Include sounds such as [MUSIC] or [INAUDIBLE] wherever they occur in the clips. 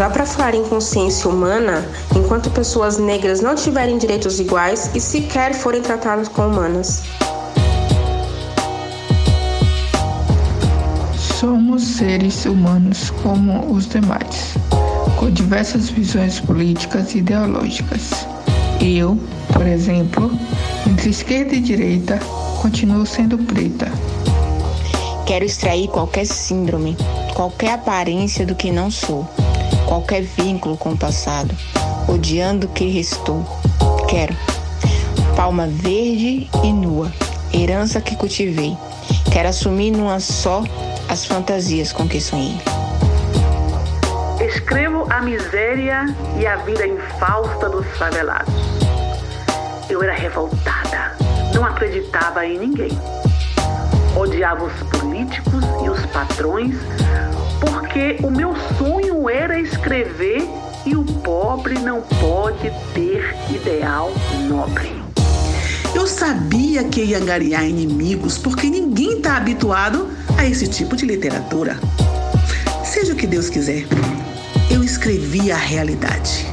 dá para falar em consciência humana enquanto pessoas negras não tiverem direitos iguais e sequer forem tratadas como humanas. Somos seres humanos como os demais, com diversas visões políticas e ideológicas. Eu, por exemplo, entre esquerda e direita, continuo sendo preta. Quero extrair qualquer síndrome, qualquer aparência do que não sou, qualquer vínculo com o passado, odiando o que restou. Quero palma verde e nua, herança que cultivei. Quero assumir numa só as fantasias com que sonhei. Escrevo a miséria e a vida infausta dos favelados. Eu era revoltada, não acreditava em ninguém. Odiava os políticos e os patrões, porque o meu sonho era escrever e o pobre não pode ter ideal nobre. Eu sabia que ia angariar inimigos porque ninguém está habituado a esse tipo de literatura. Seja o que Deus quiser, eu escrevi a realidade.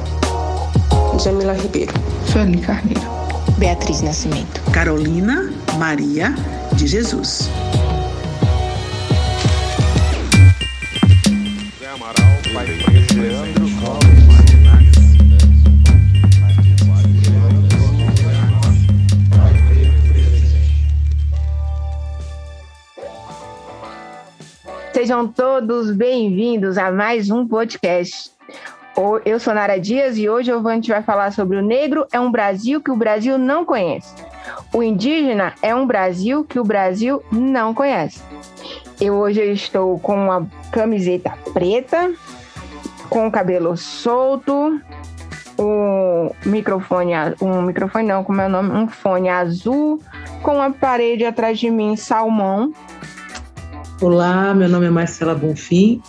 Jamila Ribeiro. Sueli Carneiro. Beatriz Nascimento. Carolina Maria de Jesus. Sejam todos bem-vindos a mais um podcast. Eu sou Nara Dias e hoje a gente vai falar sobre o negro é um Brasil que o Brasil não conhece. O indígena é um Brasil que o Brasil não conhece. Eu hoje estou com uma camiseta preta, com o cabelo solto, um microfone, um microfone não, como é o nome? Um fone azul, com a parede atrás de mim salmão. Olá, meu nome é Marcela Bonfim.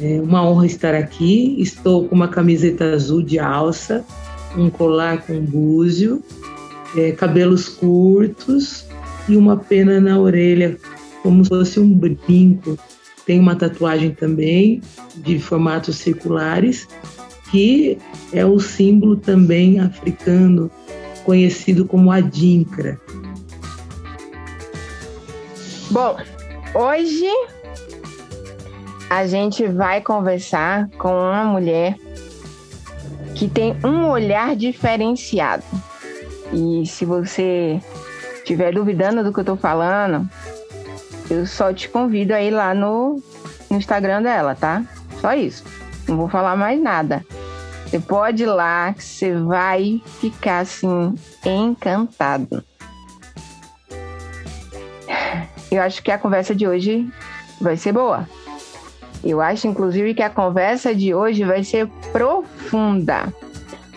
É uma honra estar aqui. Estou com uma camiseta azul de alça, um colar com búzio, é, cabelos curtos e uma pena na orelha, como se fosse um brinco. Tem uma tatuagem também de formatos circulares, que é o símbolo também africano, conhecido como adinkra. Bom, hoje a gente vai conversar com uma mulher que tem um olhar diferenciado. E se você estiver duvidando do que eu estou falando, eu só te convido a ir lá no, no Instagram dela, tá? Só isso. Não vou falar mais nada. Você pode ir lá que você vai ficar assim encantado. Eu acho que a conversa de hoje vai ser boa. Eu acho, inclusive, que a conversa de hoje vai ser profunda.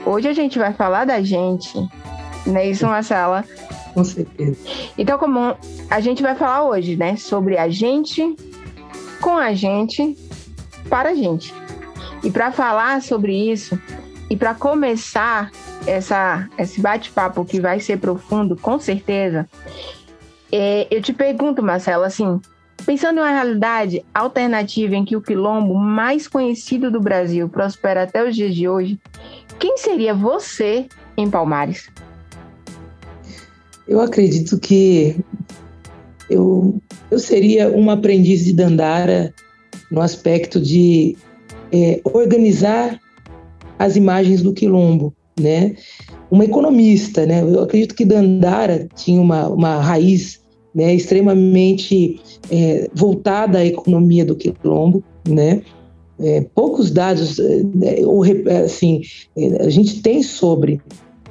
Hoje a gente vai falar da gente, não é isso, Marcela? Com certeza. Então, como a gente vai falar hoje, né, sobre a gente, com a gente, para a gente. E para falar sobre isso, e para começar essa, esse bate-papo que vai ser profundo, com certeza, é, eu te pergunto, Marcela, assim, pensando em uma realidade alternativa em que o quilombo mais conhecido do Brasil prospera até os dias de hoje, quem seria você em Palmares? Eu acredito que eu, eu seria uma aprendiz de Dandara no aspecto de é, organizar as imagens do quilombo, né? Uma economista, né? Eu acredito que Dandara tinha uma, uma raiz né, extremamente é, voltada à economia do quilombo, né? É, poucos dados, é, ou, assim, é, a gente tem sobre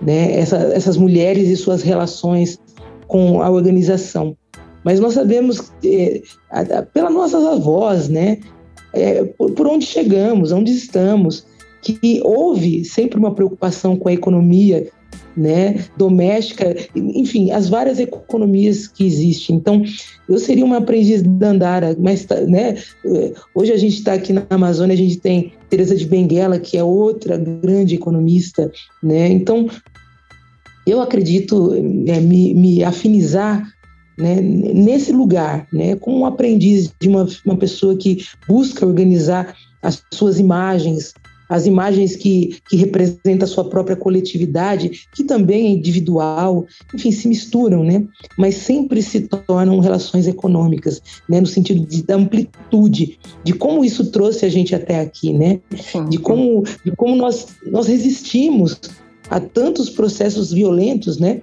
né, essa, essas mulheres e suas relações com a organização. Mas nós sabemos, é, pelas nossas avós, né, é, por, por, onde chegamos, onde estamos, que houve sempre uma preocupação com a economia né, doméstica, enfim, as várias economias que existem. Então, eu seria uma aprendiz da Andara, mas né, hoje a gente está aqui na Amazônia, a gente tem Teresa de Benguela, que é outra grande economista, né? Então, eu acredito é, me, me afinizar né, nesse lugar, né, como um aprendiz de uma, uma pessoa que busca organizar as suas imagens, as imagens que, que representam a sua própria coletividade, que também é individual, enfim, se misturam, né? Mas sempre se tornam relações econômicas, né? No sentido de, da amplitude, de como isso trouxe a gente até aqui, né? De como, de como nós, nós resistimos a tantos processos violentos, né?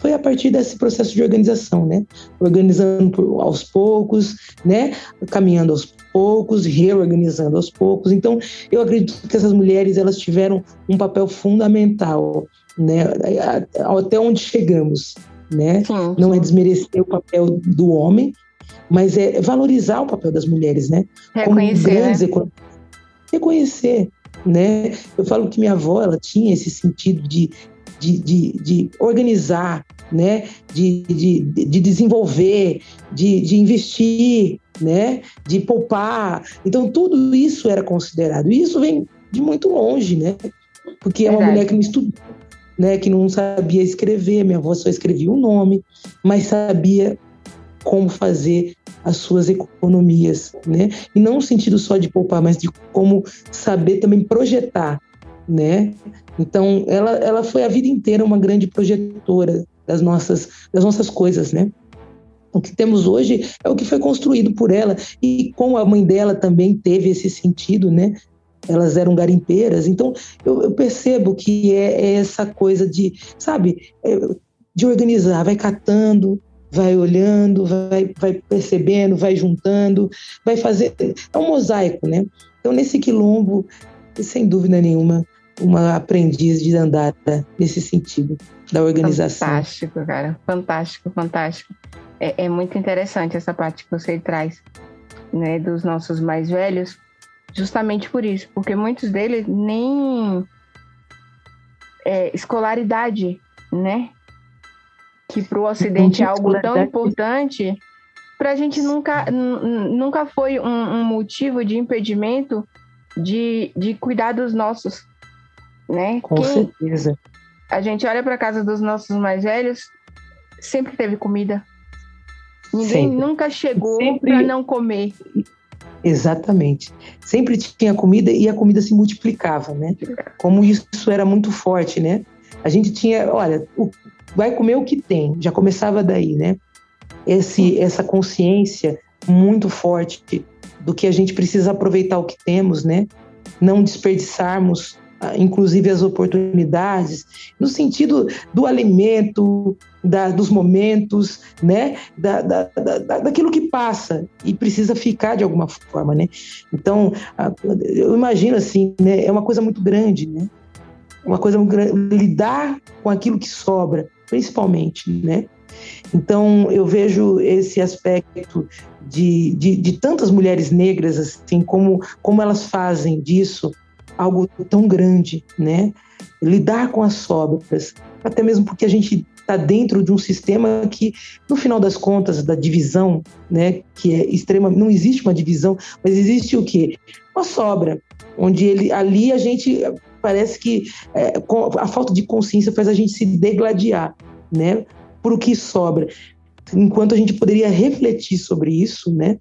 foi a partir desse processo de organização, né? Organizando aos poucos, né? Caminhando aos poucos, reorganizando aos poucos. Então, eu acredito que essas mulheres elas tiveram um papel fundamental, né? Até onde chegamos, né? Sim, Não é desmerecer o papel do homem, mas é valorizar o papel das mulheres, né? Reconhecer, Como grandes né? Reconhecer, né? Eu falo que minha avó ela tinha esse sentido de de, de, de organizar, né? de, de, de desenvolver, de, de investir, né? de poupar. Então, tudo isso era considerado. E isso vem de muito longe, né? Porque é uma mulher que não estudou, né? que não sabia escrever. Minha avó só escrevia o um nome, mas sabia como fazer as suas economias, né? E não no sentido só de poupar, mas de como saber também projetar, né? Então, ela, ela foi a vida inteira uma grande projetora das nossas, das nossas coisas, né? O que temos hoje é o que foi construído por ela e como a mãe dela também teve esse sentido, né? Elas eram garimpeiras, então eu, eu percebo que é, é, essa coisa de, sabe, é, de organizar, vai catando, vai olhando, vai, vai percebendo, vai juntando, vai fazer. É um mosaico, né? Então, nesse quilombo, sem dúvida nenhuma, uma aprendiz de andar nesse sentido da organização. Fantástico, cara. Fantástico, fantástico. É, é, muito interessante essa parte que você traz, né, dos nossos mais velhos, justamente por isso, porque muitos deles nem é, escolaridade, né, que para o Ocidente é algo tão importante, para a gente nunca, nunca foi um, um motivo de impedimento de, de cuidar dos nossos, né? Com Quem, certeza. A gente olha para casa dos nossos mais velhos, sempre teve comida. Ninguém sempre. nunca chegou sempre... para não comer. Exatamente. Sempre tinha comida e a comida se multiplicava, né? Como isso era muito forte, né? A gente tinha, olha, o, vai comer o que tem, já começava daí, né? Esse, essa consciência muito forte do que a gente precisa aproveitar o que temos, né? Não desperdiçarmos inclusive as oportunidades, no sentido do alimento, da, dos momentos, né, da, da, da, daquilo que passa e precisa ficar de alguma forma, né. Então, eu imagino assim, né, é uma coisa muito grande, né, uma coisa muito grande, lidar com aquilo que sobra, principalmente, né. Então, eu vejo esse aspecto de, de, de tantas mulheres negras, assim, como, como elas fazem disso algo tão grande, né? Lidar com as sobras, até mesmo porque a gente está dentro de um sistema que, no final das contas, da divisão, né, que é extrema, não existe uma divisão, mas existe o quê? Uma sobra, onde ele, ali a gente parece que é, a falta de consciência faz a gente se degladiar, né, por o que sobra, enquanto a gente poderia refletir sobre isso, né,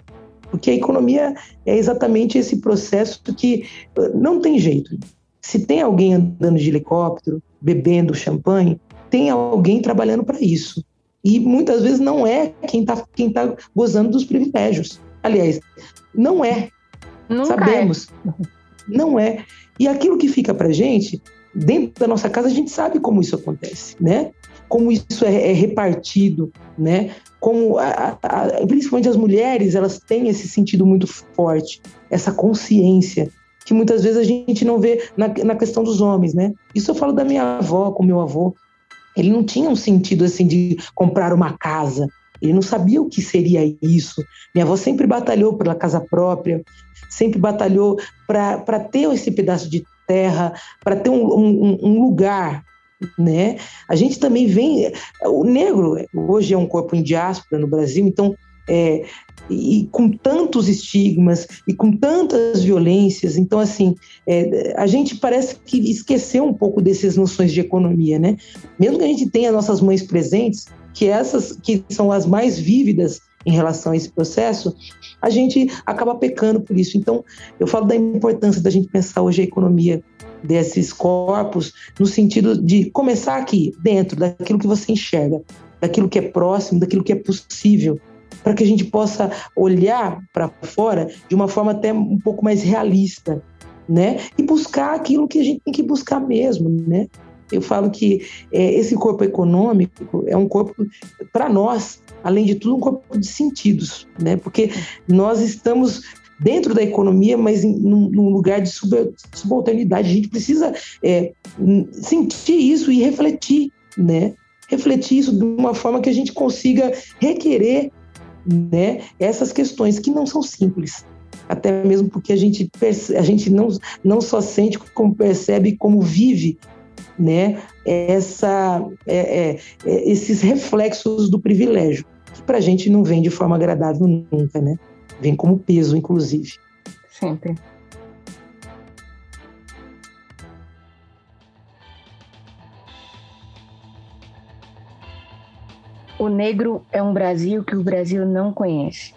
porque a economia é exatamente esse processo que uh, não tem jeito. Se tem alguém andando de helicóptero, bebendo champanhe, tem alguém trabalhando para isso. E muitas vezes não é quem está quem tá gozando dos privilégios. Aliás, não é. Nunca Sabemos. É. Não é. E aquilo que fica para gente, dentro da nossa casa, a gente sabe como isso acontece, né? Como isso é, é repartido, né? Como a, a, principalmente as mulheres elas têm esse sentido muito forte, essa consciência que muitas vezes a gente não vê na, na questão dos homens, né? Isso eu falo da minha avó com meu avô. Ele não tinha um sentido assim de comprar uma casa. Ele não sabia o que seria isso. Minha avó sempre batalhou pela casa própria, sempre batalhou para ter esse pedaço de terra, para ter um, um, um lugar né? A gente também vem. O negro hoje é um corpo em diáspora no Brasil, então. É, e com tantos estigmas e com tantas violências, então assim é, a gente parece que esqueceu um pouco dessas noções de economia, né? Mesmo que a gente tenha nossas mães presentes, que essas que são as mais vívidas em relação a esse processo, a gente acaba pecando por isso. Então, eu falo da importância da gente pensar hoje a economia desses corpos no sentido de começar aqui, dentro daquilo que você enxerga, daquilo que é próximo, daquilo que é possível, para que a gente possa olhar para fora de uma forma até um pouco mais realista, né? E buscar aquilo que a gente tem que buscar mesmo, né? Eu falo que é, esse corpo econômico é um corpo, para nós, além de tudo, um corpo de sentidos, né? Porque nós estamos dentro da economia, mas em, num, num lugar de subalternidade. A gente precisa é, sentir isso e refletir, né? Refletir isso de uma forma que a gente consiga requerer né, essas questões que não são simples. Até mesmo porque a gente, a gente não, não só sente, como percebe, como vive né, essa, é, é, é, esses reflexos do privilégio, que para a gente não vem de forma agradável nunca, né? Vem como peso, inclusive. Sempre. O negro é um Brasil que o Brasil não conhece.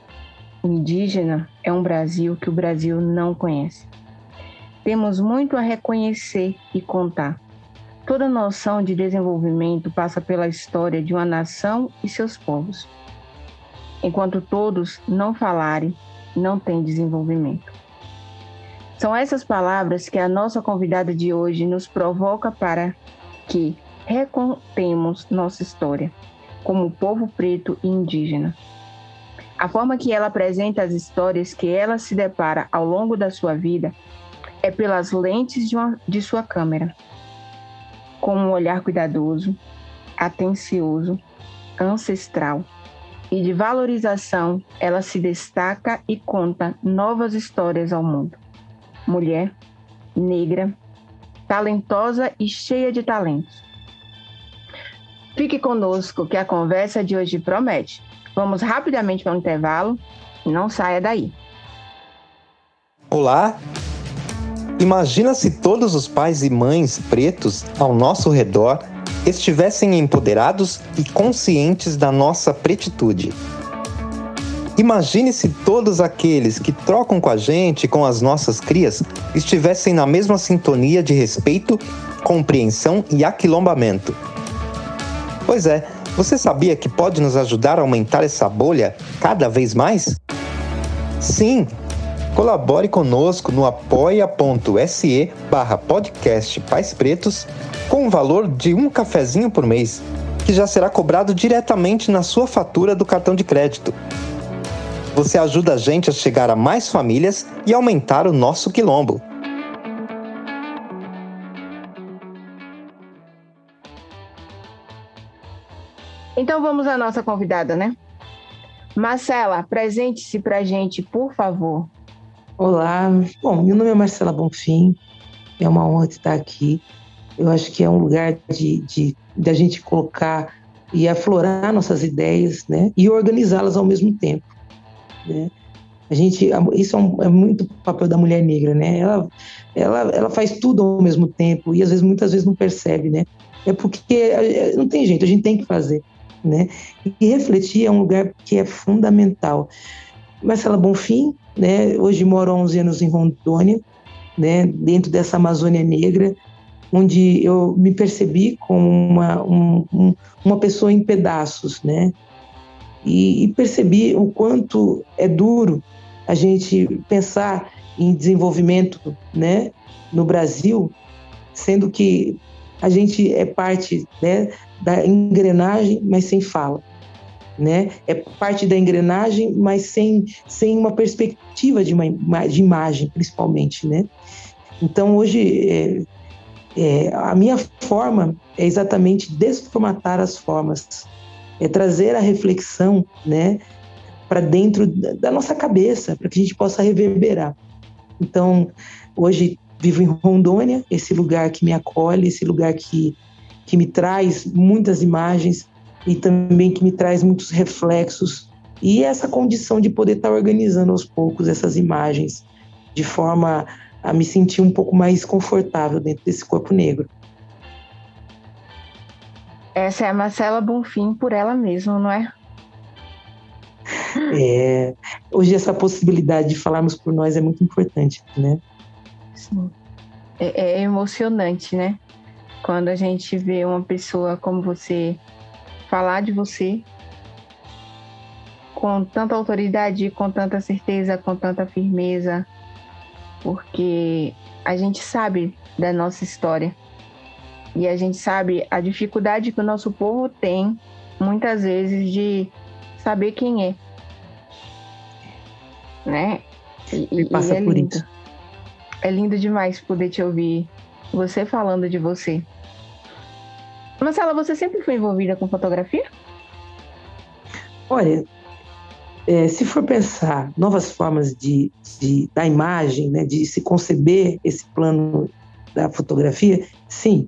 O indígena é um Brasil que o Brasil não conhece. Temos muito a reconhecer e contar. Toda noção de desenvolvimento passa pela história de uma nação e seus povos. Enquanto todos não falarem, não tem desenvolvimento. São essas palavras que a nossa convidada de hoje nos provoca para que recontemos nossa história como povo preto e indígena. A forma que ela apresenta as histórias que ela se depara ao longo da sua vida é pelas lentes de, uma, de sua câmera com um olhar cuidadoso, atencioso, ancestral e de valorização, ela se destaca e conta novas histórias ao mundo. Mulher, negra, talentosa e cheia de talentos. Fique conosco que a conversa de hoje promete. Vamos rapidamente para um intervalo e não saia daí. Olá, Imagina se todos os pais e mães pretos ao nosso redor estivessem empoderados e conscientes da nossa pretitude. Imagine se todos aqueles que trocam com a gente, com as nossas crias, estivessem na mesma sintonia de respeito, compreensão e aquilombamento. Pois é, você sabia que pode nos ajudar a aumentar essa bolha cada vez mais? Sim, Colabore conosco no apoia.se barra podcast Pais Pretos com o valor de um cafezinho por mês, que já será cobrado diretamente na sua fatura do cartão de crédito. Você ajuda a gente a chegar a mais famílias e aumentar o nosso quilombo. Então vamos à nossa convidada, né? Marcela, apresente-se para a gente, por favor. Olá, bom, meu nome é Marcela Bonfim, é uma honra estar aqui. Eu acho que é um lugar de, de, de a gente colocar e aflorar nossas ideias, né, e organizá-las ao mesmo tempo, né. A gente, isso é, um, é, muito papel da mulher negra, né? Ela, ela, ela faz tudo ao mesmo tempo e às vezes, muitas vezes não percebe, né? É porque não tem jeito, a gente tem que fazer, né? E refletir é um lugar que é fundamental. Marcela Bonfim, né? Hoje moro há 11 anos em Rondônia, né? Dentro dessa Amazônia Negra, onde eu me percebi como uma, um, uma pessoa em pedaços, né? E, e percebi o quanto é duro a gente pensar em desenvolvimento, né? No Brasil, sendo que a gente é parte né, da engrenagem, mas sem fala né? É parte da engrenagem, mas sem, sem uma perspectiva de, uma, de imagem, principalmente, né? Então, hoje, é, é, a minha forma é exatamente desformatar as formas, é trazer a reflexão, né, para dentro da nossa cabeça, para que a gente possa reverberar. Então, hoje vivo em Rondônia, esse lugar que me acolhe, esse lugar que, que me traz muitas imagens, e também que me traz muitos reflexos e essa condição de poder estar organizando aos poucos essas imagens de forma a me sentir um pouco mais confortável dentro desse corpo negro. Essa é a Marcela Bonfim por ela mesma, não é? [LAUGHS] É, hoje essa possibilidade de falarmos por nós é muito importante, né? Sim. É, é emocionante, né? Quando a gente vê uma pessoa como você falar de você com tanta autoridade, com tanta certeza, com tanta firmeza, porque a gente sabe da nossa história e a gente sabe a dificuldade que o nosso povo tem muitas vezes de saber quem é, né? E, e passa é por lindo. isso. É lindo demais poder te ouvir, você falando de você. Marcela, você sempre foi envolvida com fotografia? Olha, é, se for pensar novas formas de, de, da imagem, né, de se conceber esse plano da fotografia, sim.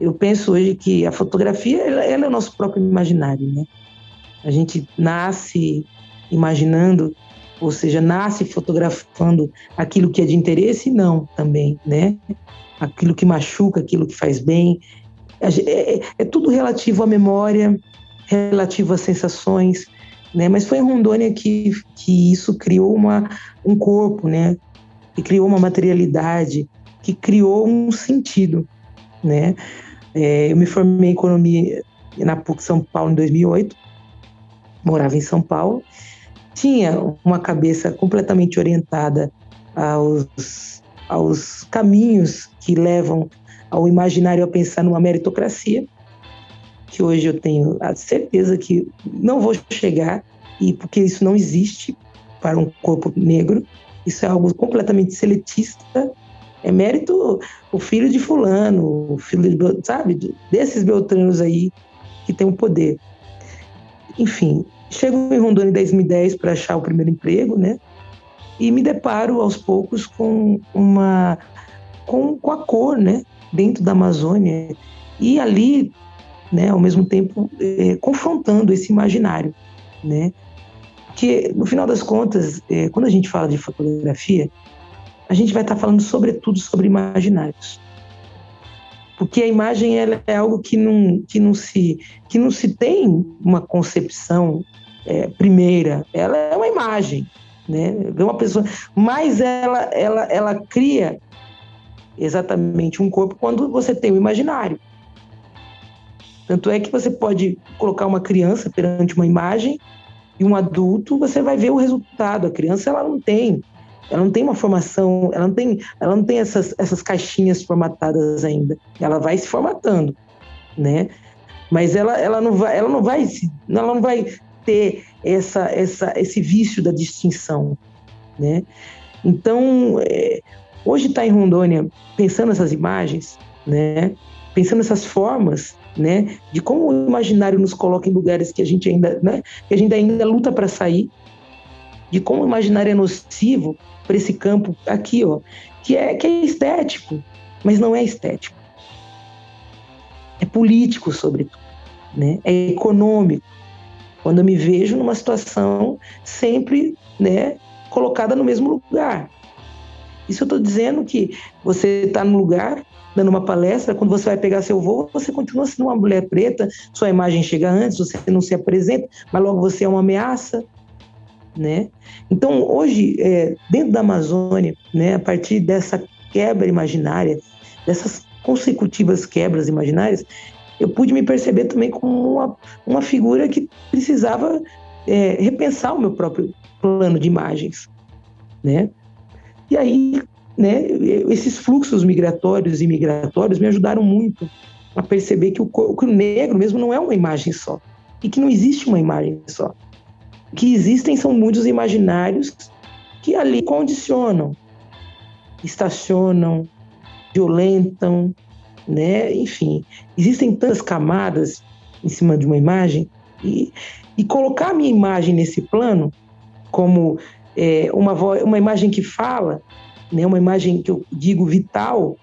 Eu penso hoje que a fotografia ela, ela é o nosso próprio imaginário, né? A gente nasce imaginando, ou seja, nasce fotografando aquilo que é de interesse, não também, né? Aquilo que machuca, aquilo que faz bem, é, é, é tudo relativo à memória, relativo às sensações, né? Mas foi em Rondônia que, que isso criou uma, um corpo, né? Que criou uma materialidade, que criou um sentido, né? É, eu me formei em economia na PUC São Paulo em 2008, morava em São Paulo, tinha uma cabeça completamente orientada aos, aos caminhos que levam ao imaginário a pensar numa meritocracia, que hoje eu tenho a certeza que não vou chegar, e porque isso não existe para um corpo negro, isso é algo completamente seletista. É mérito o filho de fulano, o filho de, sabe, desses beltranos aí que tem o poder. Enfim, chego em Rondônia em 2010 para achar o primeiro emprego, né? E me deparo aos poucos com uma com, com a cor, né? dentro da Amazônia e ali, né, ao mesmo tempo, é, confrontando esse imaginário, né? Que no final das contas, é, quando a gente fala de fotografia, a gente vai estar falando sobretudo sobre imaginários, porque a imagem ela é algo que não que não se que não se tem uma concepção é, primeira, ela é uma imagem, né? Uma pessoa, mas ela ela ela cria exatamente um corpo quando você tem o imaginário. Tanto é que você pode colocar uma criança perante uma imagem e um adulto, você vai ver o resultado. A criança ela não tem, ela não tem uma formação, ela não tem, ela não tem essas, essas caixinhas formatadas ainda. Ela vai se formatando, né? Mas ela, ela não vai, ela não vai, ela não vai ter essa, essa, esse vício da distinção, né? Então, é, Hoje está em Rondônia pensando essas imagens, né? Pensando essas formas, né? De como o imaginário nos coloca em lugares que a gente ainda, né? Que a gente ainda luta para sair. De como o imaginário é nocivo para esse campo aqui, ó, que é que é estético, mas não é estético. É político, sobretudo, né? É econômico. Quando eu me vejo numa situação sempre, né, colocada no mesmo lugar. Isso eu estou dizendo que você está no lugar, dando uma palestra, quando você vai pegar seu voo, você continua sendo uma mulher preta, sua imagem chega antes, você não se apresenta, mas logo você é uma ameaça, né? Então, hoje, é, dentro da Amazônia, né, a partir dessa quebra imaginária, dessas consecutivas quebras imaginárias, eu pude me perceber também como uma, uma figura que precisava é, repensar o meu próprio plano de imagens, né? E aí, né, esses fluxos migratórios e migratórios me ajudaram muito a perceber que o, que o negro mesmo não é uma imagem só e que não existe uma imagem só. O que existem são muitos imaginários que ali condicionam, estacionam, violentam, né? Enfim, existem tantas camadas em cima de uma imagem e, e colocar a minha imagem nesse plano como é, uma, uma imagem que fala, né, uma imagem que eu digo vital,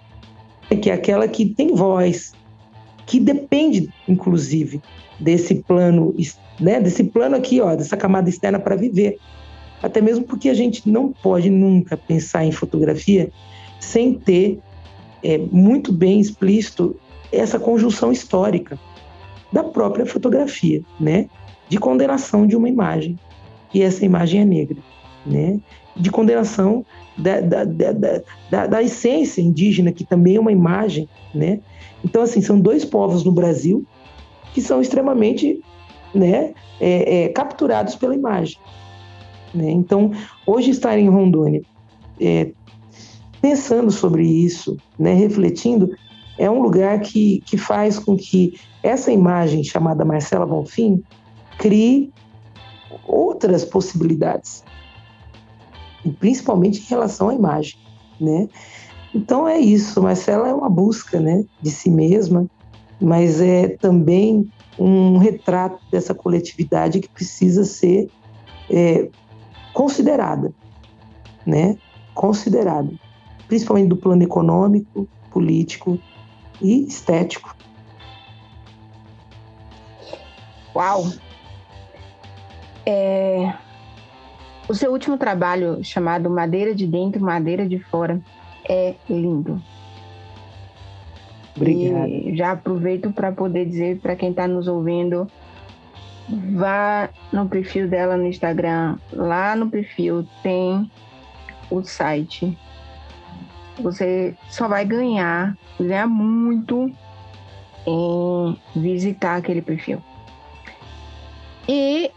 é que é aquela que tem voz, que depende, inclusive, desse plano, né, desse plano aqui, ó, dessa camada externa para viver. Até mesmo porque a gente não pode nunca pensar em fotografia sem ter é, muito bem explícito essa conjunção histórica da própria fotografia, né? de condenação de uma imagem, e essa imagem é negra, né? De condenação da, da, da, da, da essência indígena, que também é uma imagem, né? Então, assim, são dois povos no Brasil que são extremamente né, é, é, capturados pela imagem. Né? Então, hoje estar em Rondônia, é, pensando sobre isso, né, refletindo, é um lugar que, que faz com que essa imagem chamada Marcela Bonfim crie outras possibilidades, principalmente em relação à imagem, né? Então é isso, Marcela é uma busca, né, de si mesma, mas é também um retrato dessa coletividade que precisa ser é, considerada, né? Considerada, principalmente do plano econômico, político e estético. Uau! É... O seu último trabalho, chamado Madeira de Dentro, Madeira de Fora, é lindo. Obrigado. E já aproveito para poder dizer para quem está nos ouvindo, vá no perfil dela no Instagram. Lá no perfil tem o site. Você só vai ganhar, ganhar muito em visitar aquele perfil. E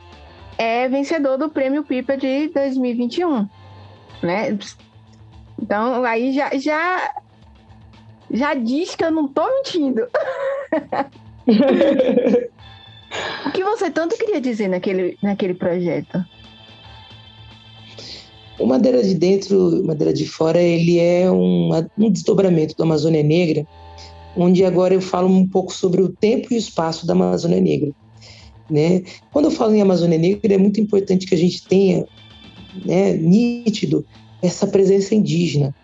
é vencedor do Prêmio Pipa de 2021, né? Então aí já, já já diz que eu não tô mentindo. [LAUGHS] o que você tanto queria dizer naquele, naquele projeto? O Madeira de Dentro, Madeira de Fora, ele é um, um desdobramento do Amazônia Negra, onde agora eu falo um pouco sobre o tempo e o espaço da Amazônia Negra. Né? Quando eu falo em Amazônia Negra, é muito importante que a gente tenha né, nítido essa presença indígena,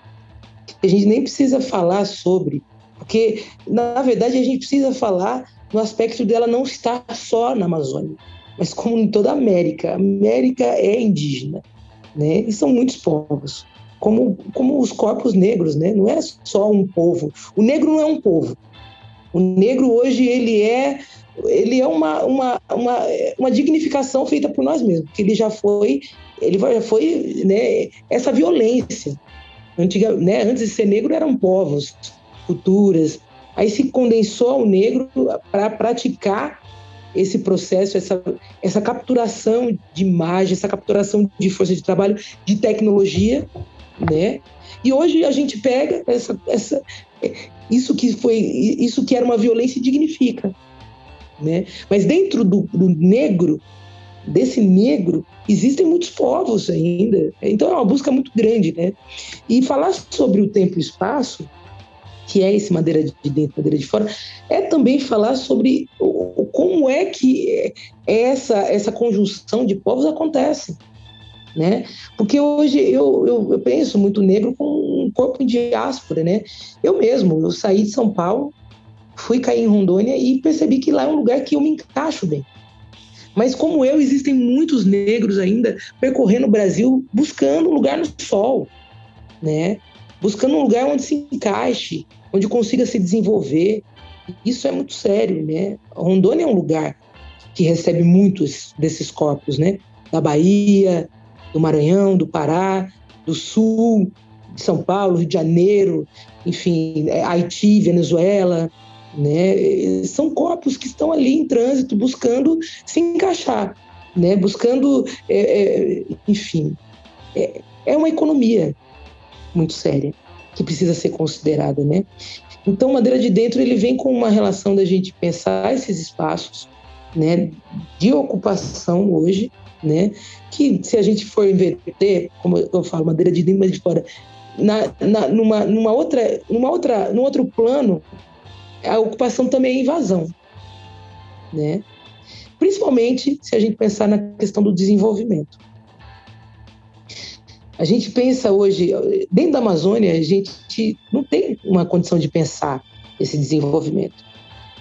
a gente nem precisa falar sobre, porque na verdade a gente precisa falar no aspecto dela não estar só na Amazônia, mas como em toda a América. A América é indígena, né? E são muitos povos, como, como os corpos negros, né? Não é só um povo. O negro não é um povo. O negro hoje ele é ele é uma, uma, uma, uma dignificação feita por nós mesmos, porque ele já foi ele já foi né, essa violência Antiga, né, antes de ser negro eram povos, culturas. Aí se condensou ao negro para praticar esse processo, essa, essa capturação de imagem, essa capturação de força de trabalho, de tecnologia, né? E hoje a gente pega essa, essa, isso que foi, isso que era uma violência e dignifica, né? Mas dentro do, do negro desse negro, existem muitos povos ainda. Então é uma busca muito grande, né? E falar sobre o tempo e espaço, que é esse madeira de dentro, madeira de fora, é também falar sobre o, como é que essa, essa conjunção de povos acontece. Né? Porque hoje eu, eu, eu penso muito negro com um corpo em diáspora, né? Eu mesmo, eu saí de São Paulo, fui cair em Rondônia e percebi que lá é um lugar que eu me encaixo bem. Mas como eu, existem muitos negros ainda percorrendo o Brasil buscando um lugar no sol, né? Buscando um lugar onde se encaixe, onde consiga se desenvolver. Isso é muito sério, né? Rondônia é um lugar que recebe muitos desses corpos, né? Da Bahia, do Maranhão, do Pará, do Sul, de São Paulo, Rio de Janeiro, enfim, é, Haiti, Venezuela, né? São corpos que estão ali em trânsito buscando se encaixar, né? buscando, é, é, enfim, é, é, uma economia muito séria que precisa ser considerada, né? Então, Madeira de Dentro ele vem com uma relação da gente pensar esses espaços, né, de ocupação hoje, né, que se a gente for inverter, como eu falo, Madeira de Dentro, mas de fora, na, na, numa, numa outra, numa outra, num outro plano, a ocupação também é invasão, né? Principalmente se a gente pensar na questão do desenvolvimento. A gente pensa hoje, dentro da Amazônia, a gente não tem uma condição de pensar esse desenvolvimento.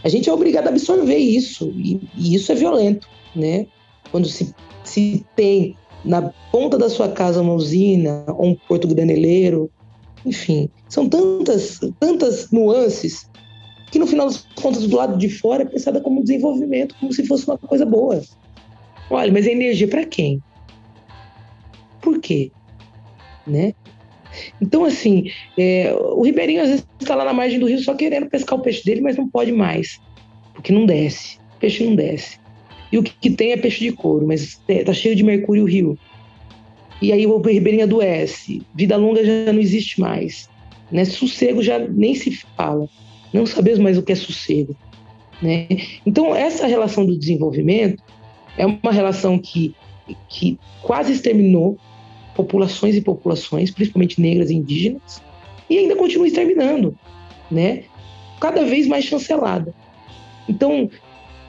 A gente é obrigado a absorver isso, e, e isso é violento, né? Quando se, se tem na ponta da sua casa uma usina ou um porto graneleiro, enfim, são tantas, tantas nuances que no final das contas, do lado de fora, é pensada como desenvolvimento, como se fosse uma coisa boa. Olha, mas é energia para quem? Por quê? Né? Então, assim, é, o ribeirinho às vezes está lá na margem do rio só querendo pescar o peixe dele, mas não pode mais, porque não desce. O peixe não desce. E o que, que tem é peixe de couro, mas está cheio de mercúrio o rio. E aí o ribeirinho adoece, vida longa já não existe mais. Né? Sossego já nem se fala. Não sabemos mais o que é sossego. Né? Então, essa relação do desenvolvimento é uma relação que, que quase exterminou populações e populações, principalmente negras e indígenas, e ainda continua exterminando, né? Cada vez mais chancelada. Então,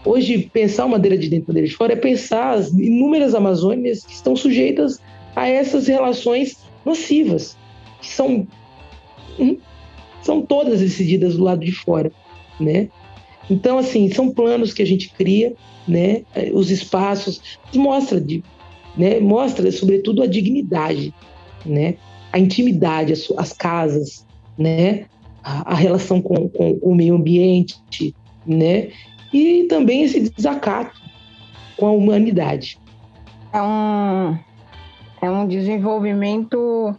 hoje, pensar uma madeira de dentro, madeira de fora, é pensar as inúmeras Amazônias que estão sujeitas a essas relações nocivas, que são, hum, são todas decididas do lado de fora, né? Então, assim, são planos que a gente cria, né? Os espaços, mostra de né? Mostra, sobretudo, a dignidade, né? A intimidade, as, as casas, né? A, a relação com, com, com, o meio ambiente, né? E também esse desacato com a humanidade. É um, é um desenvolvimento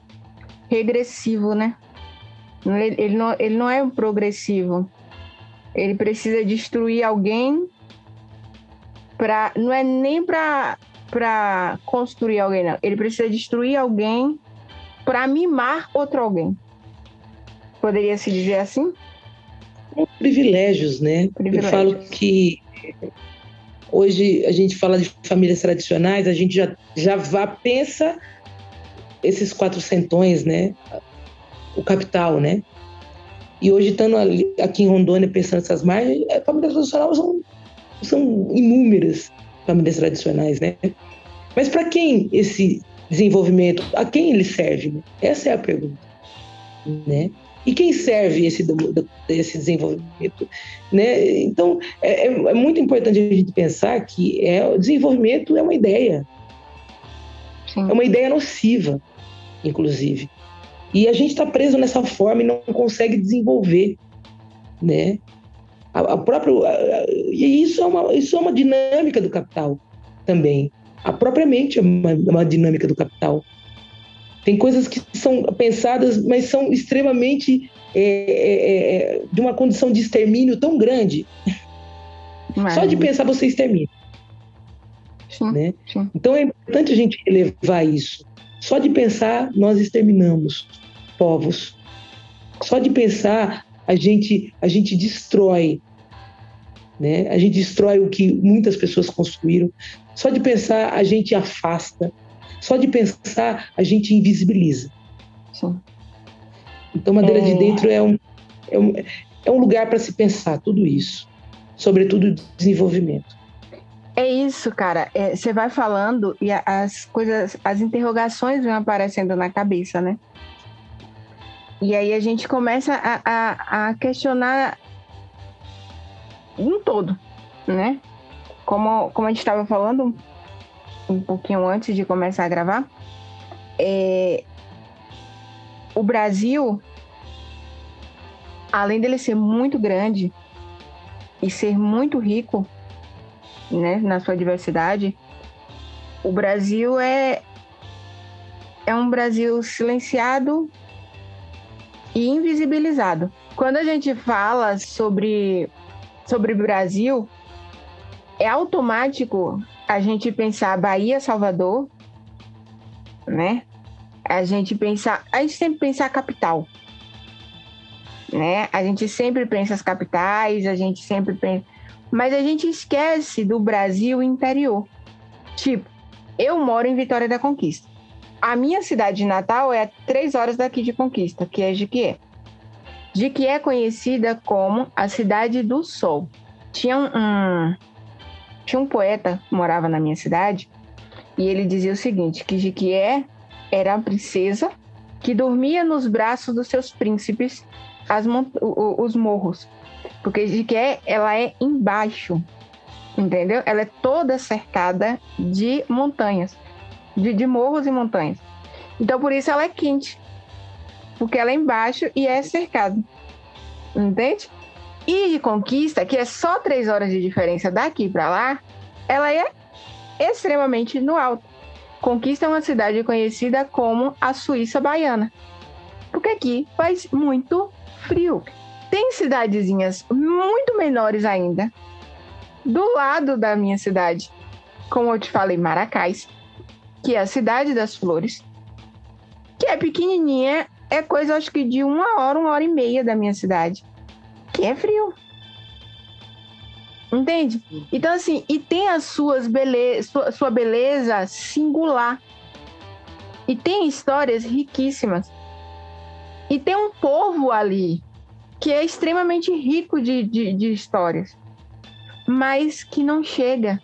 regressivo, né? Ele, ele, não, ele não é um progressivo. Ele precisa destruir alguém para não é nem para para construir alguém, não. Ele precisa destruir alguém para mimar outro alguém. Poderia se dizer assim? Privilégios, né? Privilégios. Eu falo que hoje a gente fala de famílias tradicionais, a gente já, já vá, pensa esses quatro centões, né? O capital, né? E hoje, estando ali, aqui em Rondônia, pensando nessas margens, a família tradicional são, são inúmeras famílias tradicionais, né? Mas para quem esse desenvolvimento, a quem ele serve? Essa é a pergunta, né? E quem serve esse, esse desenvolvimento? Né? Então, é, é, é muito importante a gente pensar que é, o desenvolvimento é uma ideia. Sim. É uma ideia nociva, inclusive. E a gente está preso nessa forma e não consegue desenvolver. Né? A, a própria, a, e isso é, uma, isso é uma dinâmica do capital também. A própria mente é uma, uma dinâmica do capital. Tem coisas que são pensadas, mas são extremamente é, é, é, de uma condição de extermínio tão grande. Mas... Só de pensar você extermina. Sim, né? sim. Então é importante a gente elevar isso. Só de pensar, nós exterminamos povos. Só de pensar, a gente, a gente destrói. Né? A gente destrói o que muitas pessoas construíram. Só de pensar, a gente afasta. Só de pensar, a gente invisibiliza. Sim. Então, Madeira é... de Dentro é um, é um, é um lugar para se pensar tudo isso, sobretudo desenvolvimento. É isso, cara. É, você vai falando e as coisas, as interrogações vão aparecendo na cabeça, né? E aí a gente começa a, a, a questionar um todo, né? Como, como a gente estava falando um pouquinho antes de começar a gravar, é, o Brasil, além dele ser muito grande e ser muito rico né, na sua diversidade, o Brasil é, é um Brasil silenciado e invisibilizado. Quando a gente fala sobre, sobre Brasil, é automático a gente pensar Bahia, Salvador, né? A gente pensar, a gente sempre pensa capital, né? A gente sempre pensa as capitais, a gente sempre pensa, mas a gente esquece do Brasil interior. Tipo, eu moro em Vitória da Conquista. A minha cidade de Natal é a três horas daqui de Conquista, que é Jiquié. Jiquié é conhecida como a cidade do sol. Tinha um, tinha um poeta que morava na minha cidade e ele dizia o seguinte, que Jiquié era a princesa que dormia nos braços dos seus príncipes as, os morros. Porque Jiquié, ela é embaixo, entendeu? Ela é toda cercada de montanhas, de, de morros e montanhas. Então, por isso ela é quente. Porque ela é embaixo e é cercada. Entende? E de conquista, que é só três horas de diferença daqui para lá, ela é extremamente no alto. Conquista uma cidade conhecida como a Suíça Baiana, porque aqui faz muito frio. Tem cidadezinhas muito menores ainda, do lado da minha cidade, como eu te falei, Maracás, que é a cidade das flores, que é pequenininha, é coisa acho que de uma hora, uma hora e meia da minha cidade, que é frio. Entende? Então, assim, e tem as suas beleza, sua, sua beleza singular. E tem histórias riquíssimas. E tem um povo ali que é extremamente rico de, de, de histórias, mas que não chega.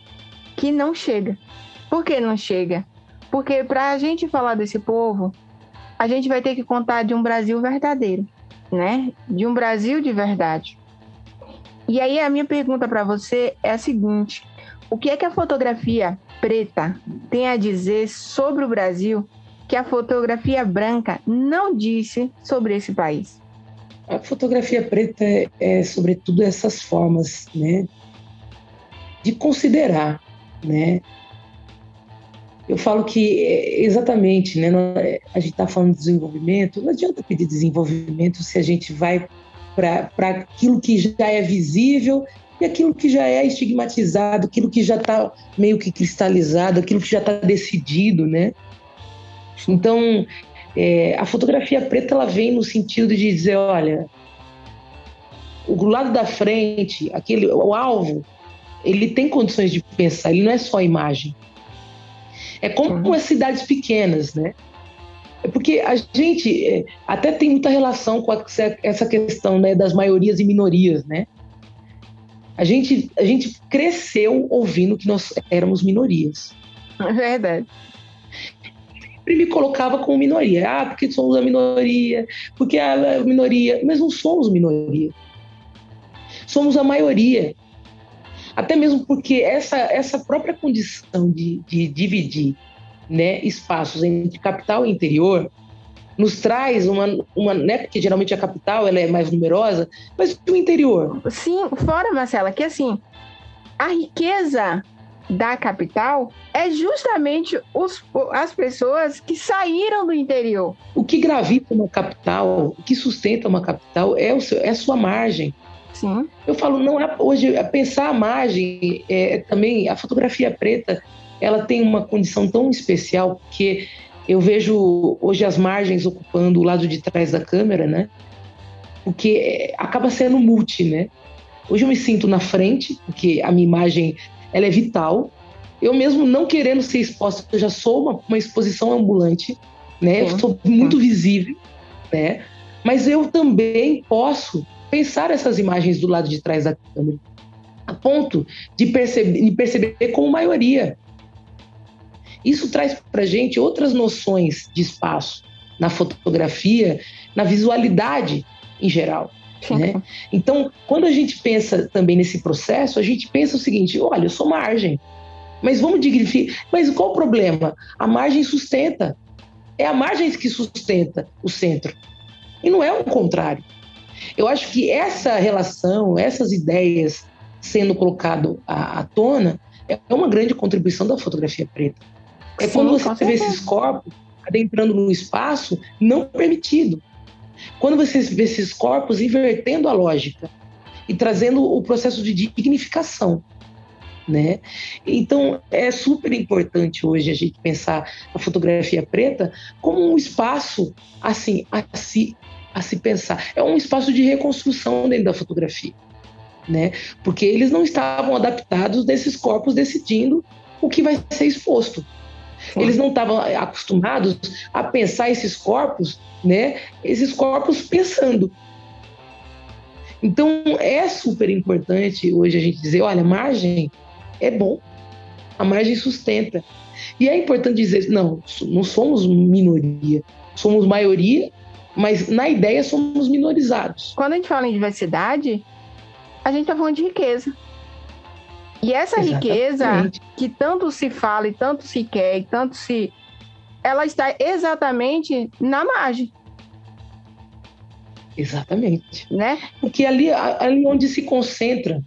Que não chega. Por que não chega? Porque para a gente falar desse povo, a gente vai ter que contar de um Brasil verdadeiro, né? De um Brasil de verdade. E aí a minha pergunta para você é a seguinte: o que é que a fotografia preta tem a dizer sobre o Brasil que a fotografia branca não disse sobre esse país? A fotografia preta é, é sobretudo essas formas, né, de considerar, né? Eu falo que é, exatamente, né? A gente está falando de desenvolvimento. Não adianta pedir desenvolvimento se a gente vai para aquilo que já é visível e aquilo que já é estigmatizado, aquilo que já está meio que cristalizado, aquilo que já está decidido, né? Então, é, a fotografia preta ela vem no sentido de dizer, olha, o lado da frente, aquele, o alvo, ele tem condições de pensar, ele não é só imagem. É como uhum. as cidades pequenas, né? É porque a gente é, até tem muita relação com essa questão né, das maiorias e minorias, né? A gente, a gente cresceu ouvindo que nós éramos minorias. É verdade. Sempre me colocava como minoria. Ah, porque somos a minoria, porque a minoria. Mas não somos minoria. Somos a maioria. Até mesmo porque essa, essa própria condição de, de dividir né, espaços entre capital e interior, nos traz uma, uma né, porque geralmente a capital ela é mais numerosa, mas o interior. Sim, fora, Marcela, que assim, a riqueza da capital é justamente os, as pessoas que saíram do interior. O que gravita uma capital, o que sustenta uma capital é, o seu, é a sua margem. Sim. Eu falo, não é hoje pensar a margem, é, também a fotografia preta ela tem uma condição tão especial porque eu vejo hoje as margens ocupando o lado de trás da câmera, né? Porque é, acaba sendo multi, né? Hoje eu me sinto na frente, porque a minha imagem ela é vital. Eu mesmo não querendo ser exposta, eu já sou uma, uma exposição ambulante, né? Eu sou muito visível, né? Mas eu também posso pensar essas imagens do lado de trás da câmera, a ponto de perceber, de perceber como maioria. Isso traz para a gente outras noções de espaço na fotografia, na visualidade em geral. Né? Então, quando a gente pensa também nesse processo, a gente pensa o seguinte: olha, eu sou margem, mas vamos dignificar. Mas qual o problema? A margem sustenta. É a margem que sustenta o centro. E não é o contrário. Eu acho que essa relação, essas ideias sendo colocado à, à tona, é uma grande contribuição da fotografia preta. É Sim, quando você vê esses corpos adentrando no espaço não permitido. Quando você vê esses corpos invertendo a lógica e trazendo o processo de dignificação. Né? Então é super importante hoje a gente pensar a fotografia preta como um espaço assim a se, a se pensar. É um espaço de reconstrução dentro da fotografia. Né? Porque eles não estavam adaptados desses corpos decidindo o que vai ser exposto. Eles não estavam acostumados a pensar esses corpos, né? Esses corpos pensando. Então é super importante hoje a gente dizer, olha, margem é bom, a margem sustenta. E é importante dizer, não, não somos minoria, somos maioria, mas na ideia somos minorizados. Quando a gente fala em diversidade, a gente está falando de riqueza. E essa Exatamente. riqueza que tanto se fala e tanto se quer e tanto se. Ela está exatamente na margem. Exatamente. Né? Porque ali, ali onde se concentra,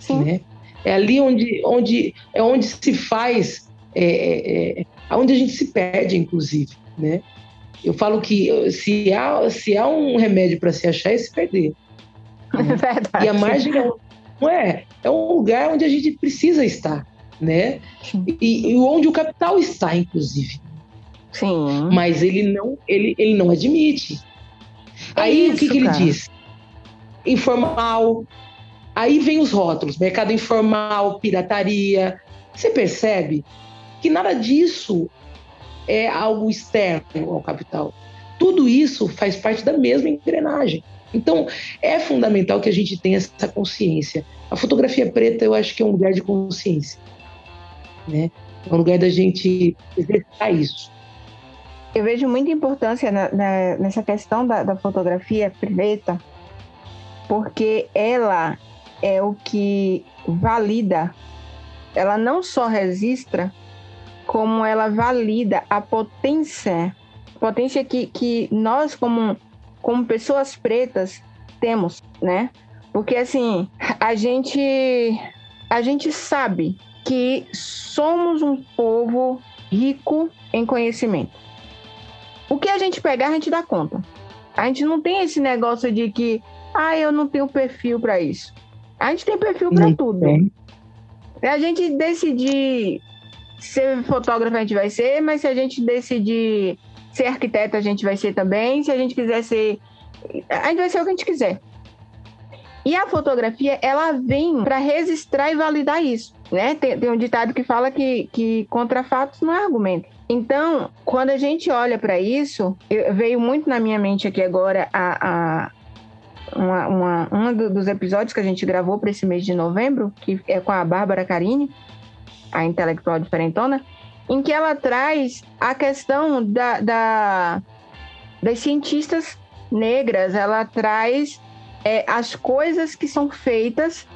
Sim. né? É ali onde, onde, é onde se faz é, é, é, onde a gente se perde, inclusive, né? Eu falo que se há, se há um remédio para se achar, é se perder. [LAUGHS] É verdade. E a margem é, não é, é um lugar onde a gente precisa estar, né? E, e onde o capital está, inclusive. Sim. Mas ele não, ele, ele não admite. É Aí isso, o que, que ele diz? Informal. Aí vem os rótulos: mercado informal, pirataria. Você percebe que nada disso é algo externo ao capital. Tudo isso faz parte da mesma engrenagem. Então, é fundamental que a gente tenha essa consciência. A fotografia preta, eu acho que é um lugar de consciência. Né? É um lugar da gente exercitar isso. Eu vejo muita importância na, na, nessa questão da, da fotografia preta, porque ela é o que valida, ela não só registra, como ela valida a potência, potência que, que nós, como, como pessoas pretas, temos, né? Porque, assim, a gente, a gente sabe que somos um povo rico em conhecimento. O que a gente pegar, a gente dá conta. A gente não tem esse negócio de que, ah, eu não tenho perfil para isso. A gente tem perfil para tudo. Tem. Se a gente decidir ser fotógrafo, a gente vai ser, mas se a gente decidir ser arquiteto, a gente vai ser também. Se a gente quiser ser. A gente vai ser o que a gente quiser. E a fotografia, ela vem para registrar e validar isso. Né? Tem, tem, um ditado que fala que, que contra fatos não é argumento. Então, quando a gente olha para isso, eu, veio muito na minha mente aqui agora a, a uma, uma, um dos episódios que a gente gravou para esse mês de novembro, que é com a Bárbara Carini, a intelectual diferentona, em que ela traz a questão da, da das cientistas negras, ela traz é, as coisas que são feitas,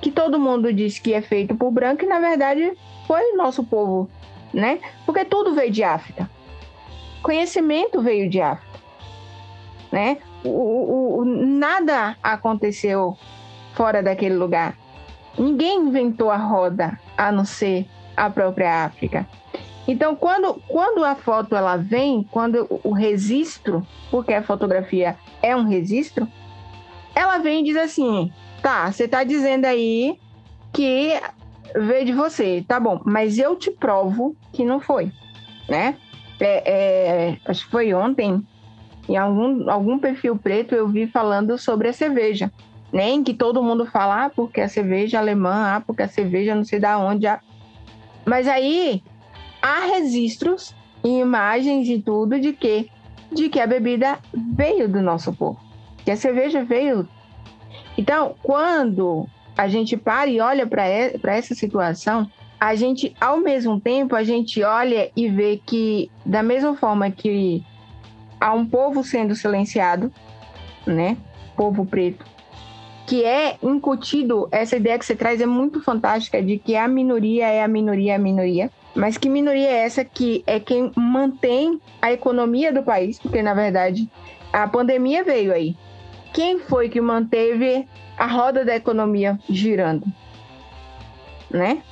que todo mundo diz que é feito por branco, e na verdade foi nosso povo, né? Porque tudo veio de África. Conhecimento veio de África, né? O, o, o, nada aconteceu fora daquele lugar. Ninguém inventou a roda a não ser a própria África. Então, quando, quando a foto ela vem, quando o registro, porque a fotografia é um registro, ela vem e diz assim: tá, você está dizendo aí que veio de você, tá bom, mas eu te provo que não foi, né? É, é, acho que foi ontem, em algum, algum perfil preto, eu vi falando sobre a cerveja. Nem que todo mundo fala, ah, porque a cerveja alemã, ah, porque a cerveja não sei da onde. Ah. Mas aí há registros e imagens e tudo de que de que a bebida veio do nosso povo que a cerveja veio. Então, quando a gente para e olha para essa situação, a gente, ao mesmo tempo, a gente olha e vê que, da mesma forma que há um povo sendo silenciado, né? Povo preto, que é incutido, essa ideia que você traz é muito fantástica, de que a minoria é a minoria, é a minoria. Mas que minoria é essa que é quem mantém a economia do país? Porque, na verdade, a pandemia veio aí quem foi que manteve a roda da economia girando, né?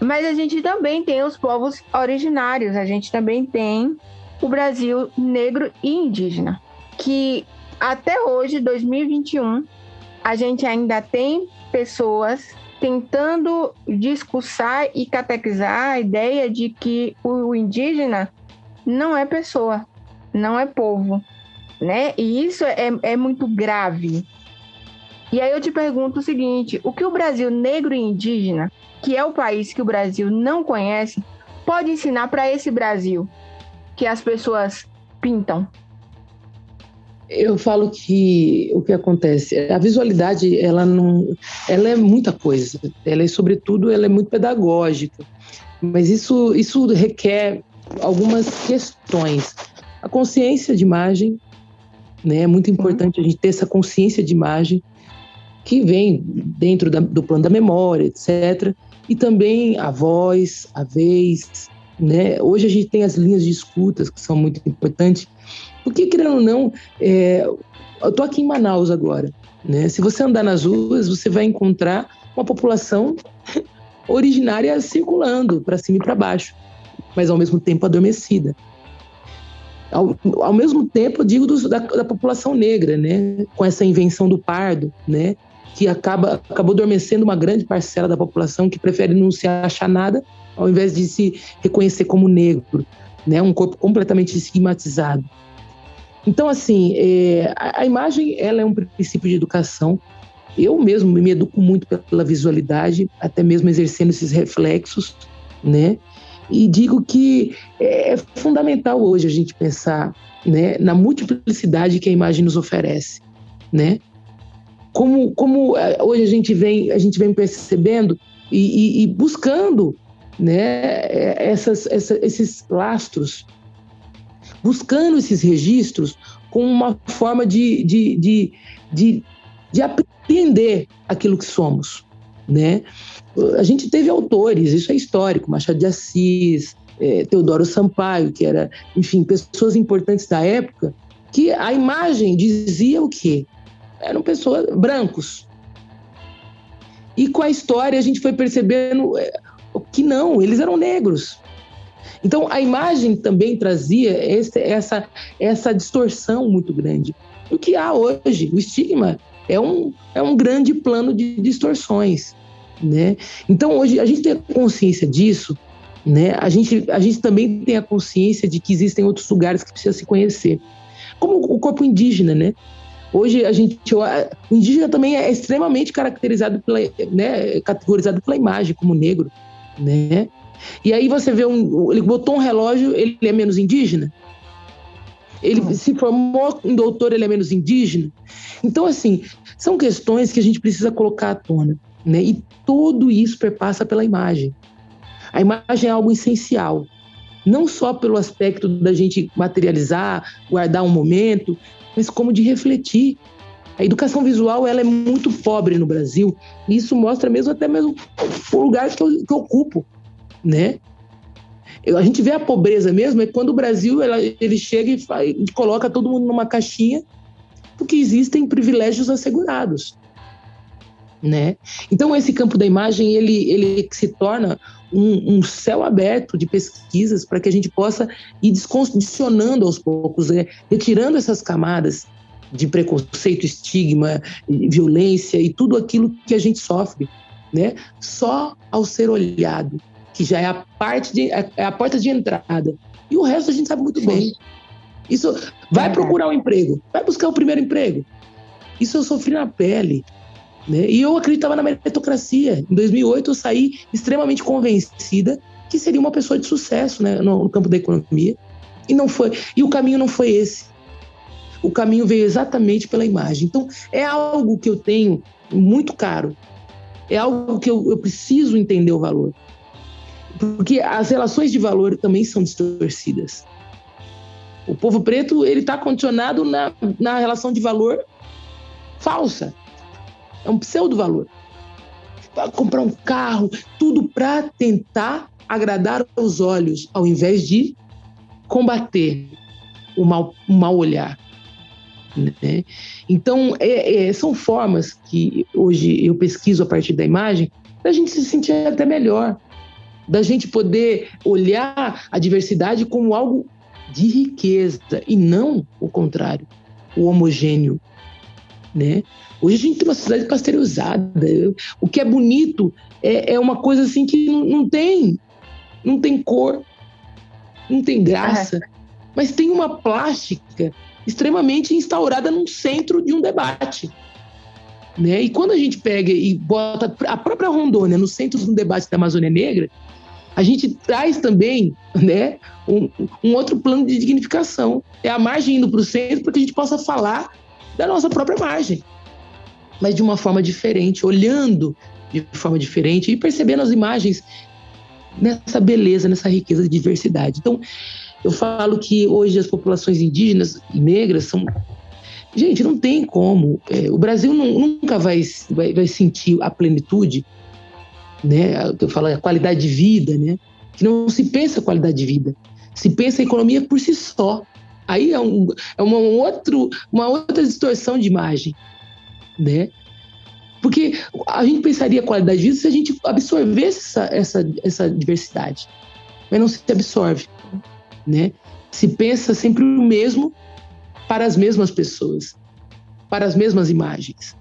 Mas a gente também tem os povos originários, a gente também tem o Brasil negro e indígena, que até hoje, 2021, a gente ainda tem pessoas tentando discursar e catequizar a ideia de que o indígena não é pessoa, não é povo, né? E isso é, é muito grave. E aí eu te pergunto o seguinte: o que o Brasil negro e indígena, que é o país que o Brasil não conhece, pode ensinar para esse Brasil que as pessoas pintam? Eu falo que o que acontece, a visualidade, ela não, ela é muita coisa. Ela é sobretudo, ela é muito pedagógica. Mas isso, isso requer algumas questões. A consciência de imagem, né? É muito importante uhum. a gente ter essa consciência de imagem que vem dentro da, do plano da memória, etc. E também a voz, a vez. Né? Hoje a gente tem as linhas de escutas que são muito importantes. Porque, querendo ou não, é, eu estou aqui em Manaus agora. Né? Se você andar nas ruas, você vai encontrar uma população [LAUGHS] originária circulando para cima e para baixo, mas ao mesmo tempo adormecida. Ao, ao mesmo tempo, eu digo da, da, população negra, né, com essa invenção do pardo, né, que acaba, acabou adormecendo uma grande parcela da população que prefere não se achar nada ao invés de se reconhecer como negro, né, um corpo completamente estigmatizado. Então, assim, é, a, a, imagem ela é um princípio de educação. Eu mesmo me educo muito pela visualidade, até mesmo exercendo esses reflexos, né? E digo que é, é fundamental hoje a gente pensar né, na multiplicidade que a imagem nos oferece, né? Como, como é, hoje a gente vem, a gente vem percebendo e, e, e buscando né, é, essas, essa, esses lastros buscando esses registros com uma forma de, de, de, de, de aprender aquilo que somos. Né? A gente teve autores, isso é histórico, Machado de Assis, é, Teodoro Sampaio, que era, enfim, pessoas importantes da época, que a imagem dizia o quê? Eram pessoas brancos. E com a história a gente foi percebendo é, que não, eles eram negros. Então, a imagem também trazia esse, essa, essa distorção muito grande. O que há hoje, o estigma é um, é um grande plano de distorções. Né? Então, hoje, a gente tem consciência disso, né? a, gente, a gente também tem a consciência de que existem outros lugares que precisa se conhecer. Como o corpo indígena, né? Hoje a gente o indígena também é extremamente caracterizado pela, né, categorizado pela imagem como negro, né? E aí você vê um. Ele botou um relógio, ele é menos indígena? Ele se formou um doutor, ele é menos indígena? Então, assim, são questões que a gente precisa colocar à tona. Né? E tudo isso perpassa pela imagem. A imagem é algo essencial. Não só pelo aspecto da gente materializar, guardar um momento, mas como de refletir. A educação visual ela é muito pobre no Brasil. E isso mostra mesmo até mesmo o lugar que eu, que eu ocupo né? A gente vê a pobreza mesmo é quando o Brasil ela, ele chega e, faz, e coloca todo mundo numa caixinha, porque existem privilégios assegurados, né? Então esse campo da imagem ele ele se torna um, um céu aberto de pesquisas para que a gente possa ir descondicionando aos poucos, né? retirando essas camadas de preconceito, estigma, violência e tudo aquilo que a gente sofre, né? Só ao ser olhado que já é a parte de, é, é a porta de entrada. E o resto a gente sabe muito bem. Isso vai procurar um emprego, vai buscar o primeiro emprego. Isso eu sofri na pele. Né? E eu acreditava na meritocracia. Em 2008 eu saí extremamente convencida que seria uma pessoa de sucesso né, no, no campo da economia. E não foi. E o caminho não foi esse. O caminho veio exatamente pela imagem. Então é algo que eu tenho muito caro. É algo que eu, eu preciso entender o valor. Porque as relações de valor também são distorcidas. O povo preto ele está condicionado na, na relação de valor falsa. É um pseudo-valor. Para comprar um carro, tudo para tentar agradar os olhos, ao invés de combater o mal, o mal olhar. Né? Então, é, é, são formas que hoje eu pesquiso a partir da imagem para a gente se sentir até melhor da gente poder olhar a diversidade como algo de riqueza e não o contrário, o homogêneo, né? Hoje a gente tem uma sociedade pasteurizada. O que é bonito é, é uma coisa assim que não, não, tem, não tem cor, não tem graça, mas tem uma plástica extremamente instaurada num centro de um debate. Né? E quando a gente pega e bota a própria Rondônia no centro de um debate da Amazônia Negra, a gente traz também né, um, um outro plano de dignificação. É a margem indo para o centro para que a gente possa falar da nossa própria margem, mas de uma forma diferente, olhando de forma diferente e percebendo as imagens nessa beleza, nessa riqueza de diversidade. Então, eu falo que hoje as populações indígenas e negras são. Gente, não tem como. É, o Brasil não, nunca vai, vai, vai sentir a plenitude né? Eu falo a qualidade de vida, né? Que não se pensa qualidade de vida, se pensa a economia por si só. Aí é, um, é uma, um outro, uma outra distorção de imagem, né? Porque a gente pensaria qualidade de vida se a gente absorvesse essa, essa, essa diversidade. Mas não se absorve. Né? Se pensa sempre o mesmo para as mesmas pessoas, para as mesmas imagens.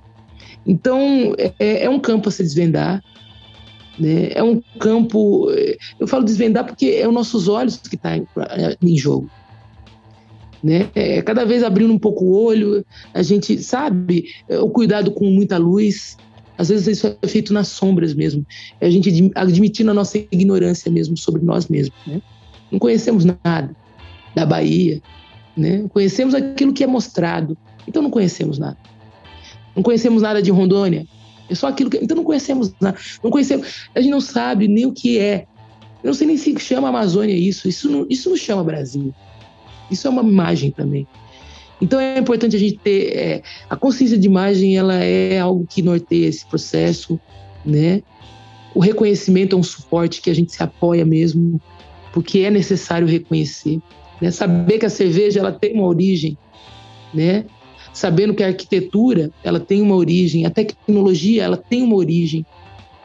Então, é, é um campo a se desvendar. Né? É um campo. Eu falo desvendar porque é os nossos olhos que estão tá em jogo né? É, cada vez abrindo um pouco o olho, a gente sabe é, o cuidado com muita luz. Às vezes isso é feito nas sombras mesmo. É a gente admitindo a nossa ignorância mesmo sobre nós mesmos, né? Não conhecemos nada da Bahia, né? Conhecemos aquilo que é mostrado, então não conhecemos nada. Não conhecemos nada de Rondônia, é só aquilo que. Então não conhecemos nada. Não conhecemos. A gente não sabe nem o que é. Eu não sei nem se chama Amazônia isso. Isso não, isso não chama Brasil. Isso é uma imagem também. Então é importante a gente ter é, a consciência de imagem, ela é algo que norteia esse processo, né? O reconhecimento é um suporte que a gente se apoia mesmo, porque é necessário reconhecer, né? Saber que a cerveja ela tem uma origem, né? Sabendo que a arquitetura ela tem uma origem, a tecnologia ela tem uma origem,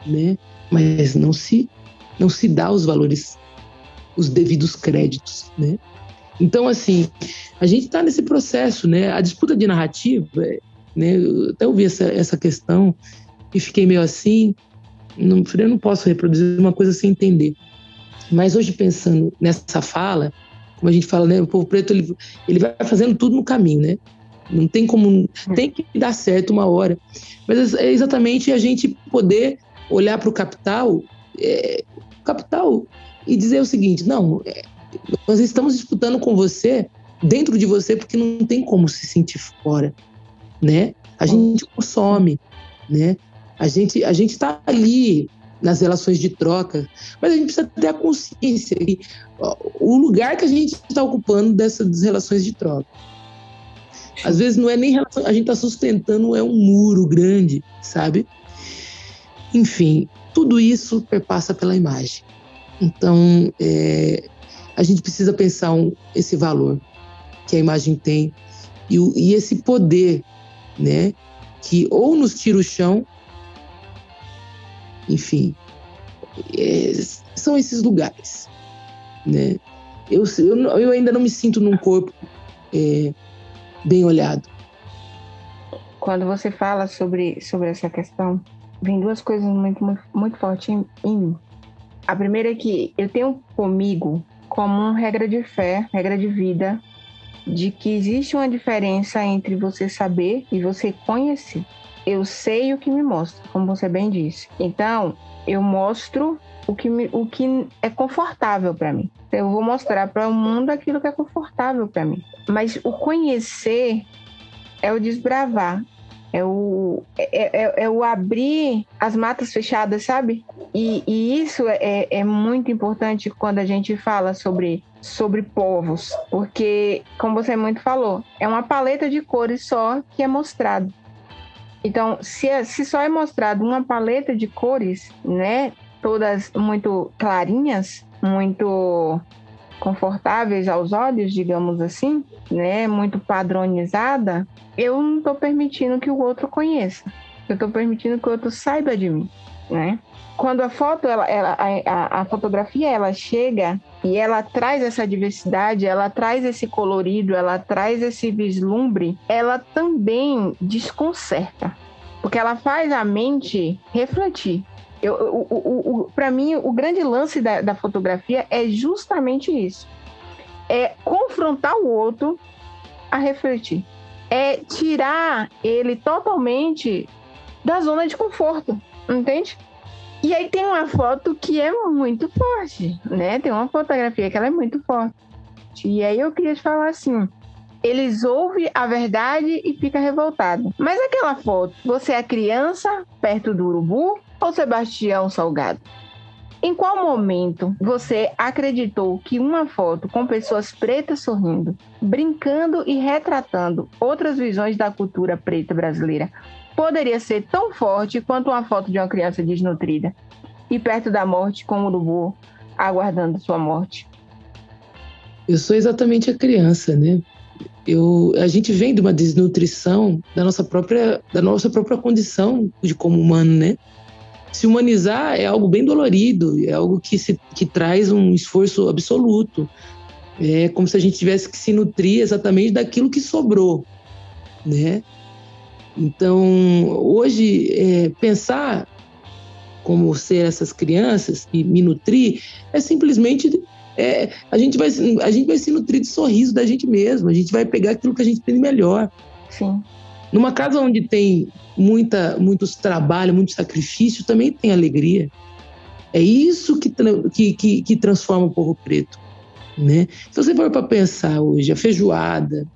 né? Mas não se não se dá os valores, os devidos créditos, né? Então, assim, a gente está nesse processo, né? A disputa de narrativa, né? Eu até ouvi essa, essa questão e fiquei meio assim, não, eu não posso reproduzir uma coisa sem entender. Mas hoje, pensando nessa fala, como a gente fala, né? O povo preto, ele, ele vai fazendo tudo no caminho, né? Não tem como. Tem que dar certo uma hora. Mas é exatamente a gente poder olhar para o capital, é, capital, e dizer o seguinte: não, é, nós estamos disputando com você, dentro de você, porque não tem como se sentir fora, né? A gente consome, né? A gente a gente está ali nas relações de troca, mas a gente precisa ter a consciência que o lugar que a gente está ocupando dessas relações de troca. Às vezes não é nem relação, a gente está sustentando é um muro grande, sabe? Enfim, tudo isso perpassa pela imagem. Então, é, a gente precisa pensar um, esse valor que a imagem tem e, e esse poder, né? Que ou nos tira o chão, enfim, é, são esses lugares, né? Eu, eu, eu, ainda não me sinto num corpo é, bem olhado. Quando você fala sobre, sobre essa questão, vem duas coisas muito, muito, muito fortes em, mim. A primeira é que eu tenho comigo como regra de fé, regra de vida, de que existe uma diferença entre você saber e você conhecer. Eu sei o que me mostra, como você bem disse. Então, eu mostro o que, me, o que é confortável para mim. Eu vou mostrar para o mundo aquilo que é confortável para mim. Mas o conhecer é o desbravar, é o, é, é, é, o abrir as matas fechadas, sabe? E, e isso é, é muito importante quando a gente fala sobre, sobre povos, porque, como você muito falou, é uma paleta de cores só que é mostrado. Então, se, é, se só é mostrado uma paleta de cores, né, todas muito clarinhas, muito confortáveis aos olhos, digamos assim, né, muito padronizada, eu não estou permitindo que o outro conheça. Eu estou permitindo que o outro saiba de mim, né? Quando a foto, ela, ela a, a, fotografia, ela chega e ela traz essa diversidade, ela traz esse colorido, ela traz esse vislumbre, ela também desconcerta, porque ela faz a mente refletir. Eu, para mim, o grande lance da, da fotografia é justamente isso: é confrontar o outro a refletir, é tirar ele totalmente da zona de conforto, entende? E aí tem uma foto que é muito forte, né? Tem uma fotografia que ela é muito forte. E aí eu queria te falar assim: eles ouvem a verdade e fica revoltado. Mas aquela foto, você é criança perto do urubu ou Sebastião Salgado? Em qual momento você acreditou que uma foto com pessoas pretas sorrindo, brincando e retratando outras visões da cultura preta brasileira poderia ser tão forte quanto uma foto de uma criança desnutrida e perto da morte com o urubu aguardando sua morte? Eu sou exatamente a criança, né? eu, a gente vem de uma desnutrição da nossa própria, da nossa própria condição de como humano, né? Se humanizar é algo bem dolorido, é algo que, se, que traz um esforço absoluto. É como se a gente tivesse que se nutrir exatamente daquilo que sobrou, né? Então, hoje, é, pensar como ser essas crianças e me nutrir é simplesmente é, a, gente vai, a gente vai se nutrir de sorriso da gente mesmo, a gente vai pegar aquilo que a gente tem melhor. Sim. Numa casa onde tem muita, muitos trabalho, muito sacrifício, também tem alegria. É isso que, que, que, que transforma o povo preto. Né? Se você for para pensar hoje, a feijoada,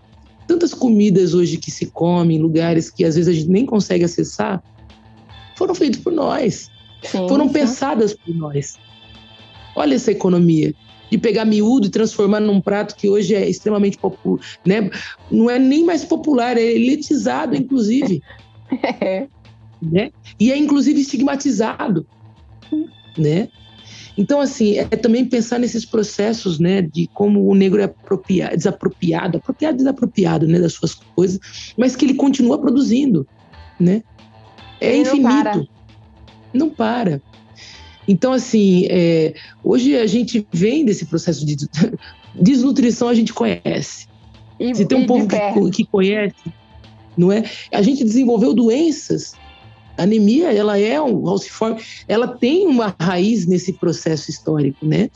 tantas comidas hoje que se comem em lugares que às vezes a gente nem consegue acessar, foram feitas por nós. Sim, foram pensadas por nós. Olha essa economia de pegar miúdo e transformar num prato que hoje é extremamente popular, né? Não é nem mais popular, é elitizado, inclusive. [LAUGHS] É. Né? E é inclusive estigmatizado, né? Então, assim, é também pensar nesses processos, né, de como o negro é apropriado, desapropriado, apropriado e desapropriado, né, das suas coisas, mas que ele continua produzindo, né? É ele infinito. Não para. Não para. Então, assim, é, hoje a gente vem desse processo de [LAUGHS] desnutrição, a gente conhece. E, Se tem um povo que, que, conhece, não é? A gente desenvolveu doenças. A anemia, ela é um falciforme, ela tem uma raiz nesse processo histórico, né?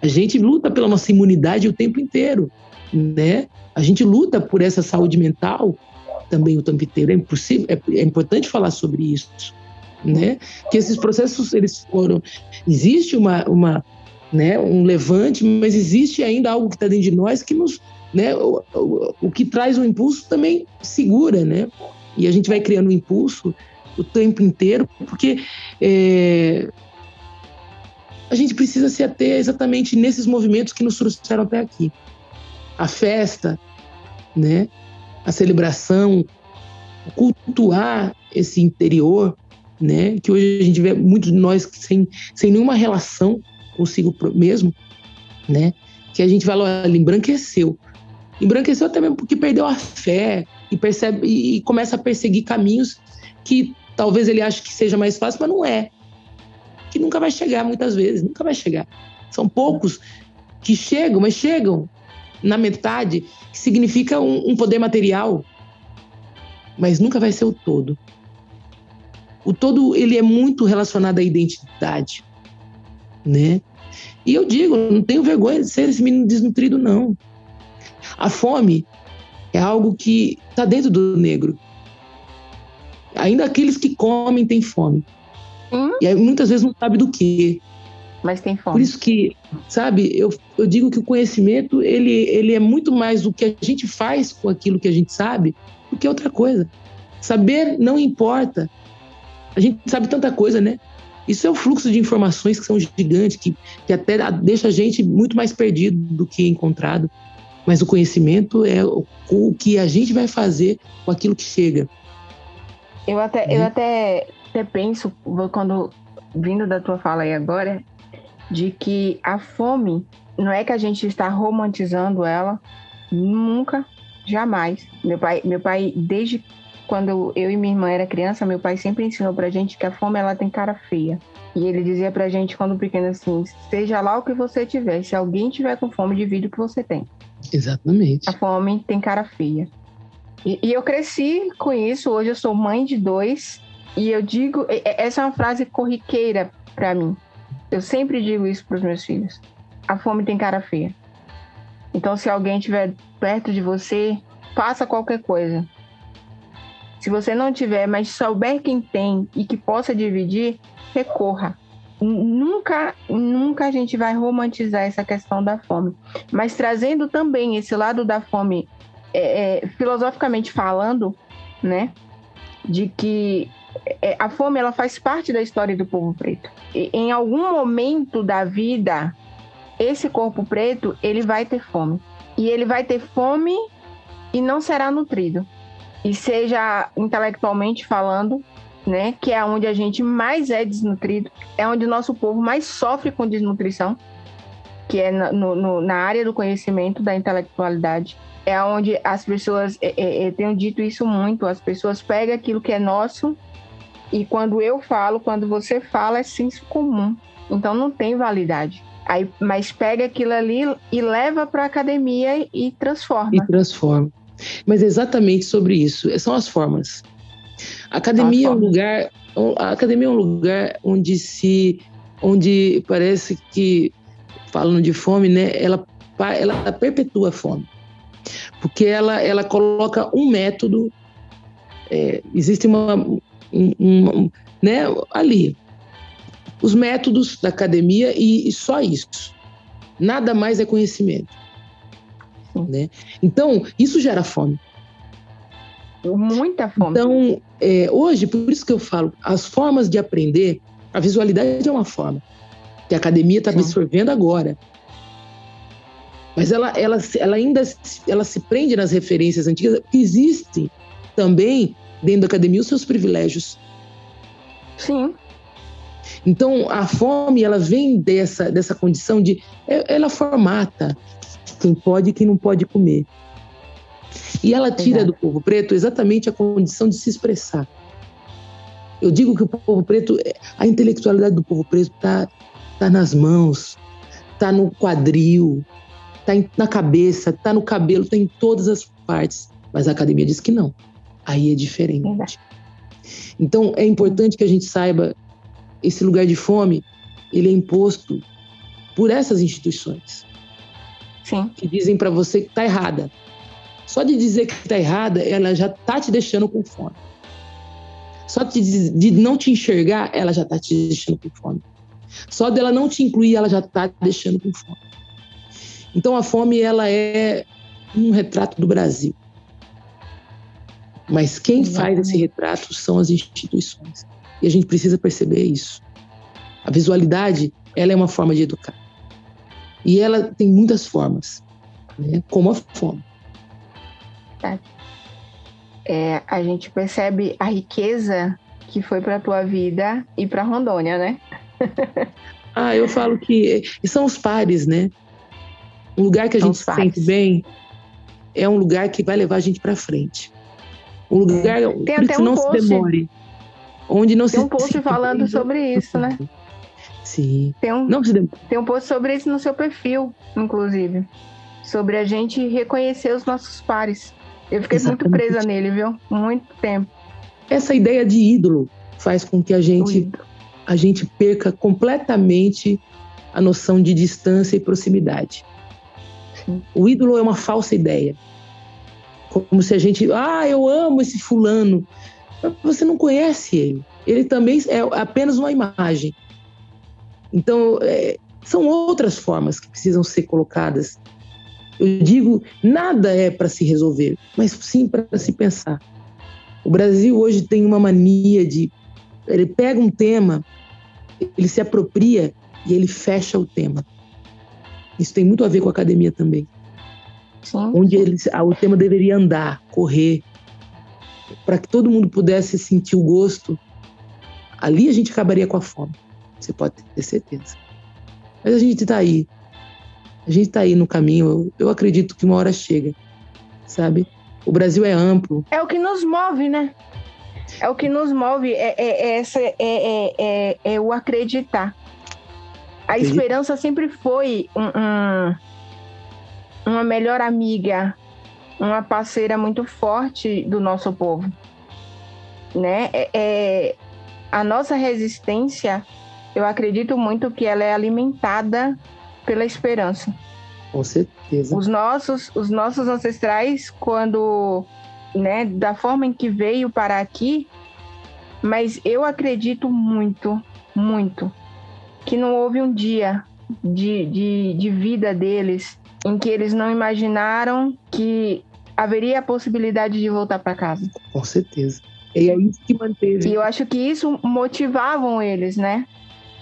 A gente luta pela nossa imunidade o tempo inteiro, né? A gente luta por essa saúde mental também o tempo inteiro. É, impossível, é, é importante falar sobre isso né? Que esses processos eles foram existe uma, uma né, um levante, mas existe ainda algo que está dentro de nós que nos, né, o, o, o, que traz um impulso também segura, né? E a gente vai criando um impulso o tempo inteiro, porque é, a gente precisa se ater exatamente nesses movimentos que nos trouxeram até aqui. A festa, né? A celebração, cultuar esse interior, né? Que hoje a gente vê muitos de nós sem, sem nenhuma relação consigo mesmo, né? Que a gente fala, olha, embranqueceu. Embranqueceu mesmo porque perdeu a fé e percebe e começa a perseguir caminhos que talvez ele ache que seja mais fácil, mas não é. Que nunca vai chegar muitas vezes, nunca vai chegar. São poucos que chegam, mas chegam na metade, que significa um, um poder material, mas nunca vai ser o todo o todo ele é muito relacionado à identidade, né? E eu digo, não tenho vergonha de ser esse menino desnutrido, não. A fome é algo que está dentro do negro. Ainda aqueles que comem têm fome. Hum? E aí, muitas vezes não sabe do que. Mas tem fome. Por isso que, sabe, eu, eu digo que o conhecimento ele, ele é muito mais do que a gente faz com aquilo que a gente sabe do que outra coisa. Saber não importa, a gente sabe tanta coisa, né? Isso é o fluxo de informações que são gigantes, que, que até deixa a gente muito mais perdido do que encontrado. Mas o conhecimento é o, o que a gente vai fazer com aquilo que chega. Eu até, eu né? até, até penso, quando vindo da tua fala aí agora, de que a fome não é que a gente está romantizando ela, nunca, jamais. Meu pai, meu pai desde quando eu e minha irmã era criança, meu pai sempre ensinou pra gente que a fome ela tem cara feia. E ele dizia pra gente quando pequeno assim: seja lá o que você tiver, se alguém tiver com fome, divide o que você tem. Exatamente. A fome tem cara feia. E, e eu cresci com isso. Hoje eu sou mãe de dois. E eu digo: essa é uma frase corriqueira para mim. Eu sempre digo isso pros meus filhos: a fome tem cara feia. Então, se alguém estiver perto de você, faça qualquer coisa se você não tiver, mas souber quem tem e que possa dividir, recorra. Nunca, nunca a gente vai romantizar essa questão da fome, mas trazendo também esse lado da fome, é, é, filosoficamente falando, né, de que é, a fome ela faz parte da história do povo preto. E, em algum momento da vida, esse corpo preto ele vai ter fome e ele vai ter fome e não será nutrido e seja intelectualmente falando, né, que é onde a gente mais é desnutrido, é onde o nosso povo mais sofre com desnutrição, que é no, no, na área do conhecimento, da intelectualidade. é onde as pessoas, é, é, eu tenho dito isso muito, as pessoas pegam aquilo que é nosso e quando eu falo, quando você fala, é senso comum. Então não tem validade. Aí, mas pega aquilo ali e leva para a academia e transforma. E transforma. Mas é exatamente sobre isso. São as formas. A academia é um lugar, a academia é um lugar onde se, onde parece que falando de fome, né? Ela, ela perpetua a fome, porque ela, ela coloca um método. É, existe uma, um, né? Ali os métodos da academia e, e só isso. Nada mais é conhecimento. Né? Então, isso gera fome. Muita fome. Então, é, hoje, por isso que eu falo, as formas de aprender, a visualidade é uma forma que a academia está absorvendo agora. Mas ela, ela, ela ainda ela se prende nas referências antigas, que existem também dentro da academia os seus privilégios. Sim. Então, a fome, ela vem dessa, dessa condição de. É, ela formata quem pode e quem não pode comer. E ela tira Exato. do povo preto exatamente a condição de se expressar. Eu digo que o povo preto, a intelectualidade do povo preto está tá nas mãos, está no quadril, está na cabeça, está no cabelo, está em todas as partes. Mas a academia diz que não. Aí é diferente. Exato. Então é importante que a gente saiba esse lugar de fome, ele é imposto por essas instituições. Sim. Que dizem para você que está errada. Só de dizer que está errada, ela já está te deixando com fome. Só de, de não te enxergar, ela já está te deixando com fome. Só dela não te incluir, ela já está te deixando com fome. Então a fome ela é um retrato do Brasil. Mas quem Exatamente. faz esse retrato são as instituições. E a gente precisa perceber isso. A visualidade, ela é uma forma de educar. E ela tem muitas formas, né? como a fome. É. A gente percebe a riqueza que foi para a tua vida e para Rondônia, né? [LAUGHS] ah, eu falo que são os pares, né? Um lugar que a são gente se sente bem é um lugar que vai levar a gente para frente. Um lugar é. Tem até um não post, se demore. Onde não Tem se um post [LAUGHS] falando sobre isso, né? Sim. Tem um, não tem um post sobre isso no seu perfil, inclusive. Sobre a gente reconhecer os nossos pares. Eu fiquei Exatamente. muito presa nele, viu? Muito tempo. Essa ideia de ídolo faz com que a gente, a gente perca completamente a noção de distância e proximidade. Sim. O ídolo é uma falsa ideia. Como se a gente, ah, eu amo esse fulano você não conhece ele. Ele também é apenas uma imagem. Então, é, são outras formas que precisam ser colocadas. Eu digo, nada é para se resolver, mas sim para se pensar. O Brasil hoje tem uma mania de. Ele pega um tema, ele se apropria e ele fecha o tema. Isso tem muito a ver com a academia também. Sim. Onde ele, o tema deveria andar, correr, para que todo mundo pudesse sentir o gosto, ali a gente acabaria com a fome. Você pode ter certeza. Mas a gente está aí. A gente está aí no caminho. Eu, eu acredito que uma hora chega, sabe? O Brasil é amplo. É o que nos move, né? É o que nos move, é, é, é essa, é, é, é, é, o acreditar. A esperança sempre foi um, um, uma melhor amiga, uma parceira muito forte do nosso povo, né? É, é, a nossa resistência, eu acredito muito que ela é alimentada pela esperança. Com certeza. Os nossos, os nossos ancestrais, quando, né, da forma em que veio para aqui, mas eu acredito muito, muito, que não houve um dia de, de, de vida deles em que eles não imaginaram que haveria a possibilidade de voltar para casa. Com certeza. E é isso que manteve. E eu acho que isso motivavam eles, né?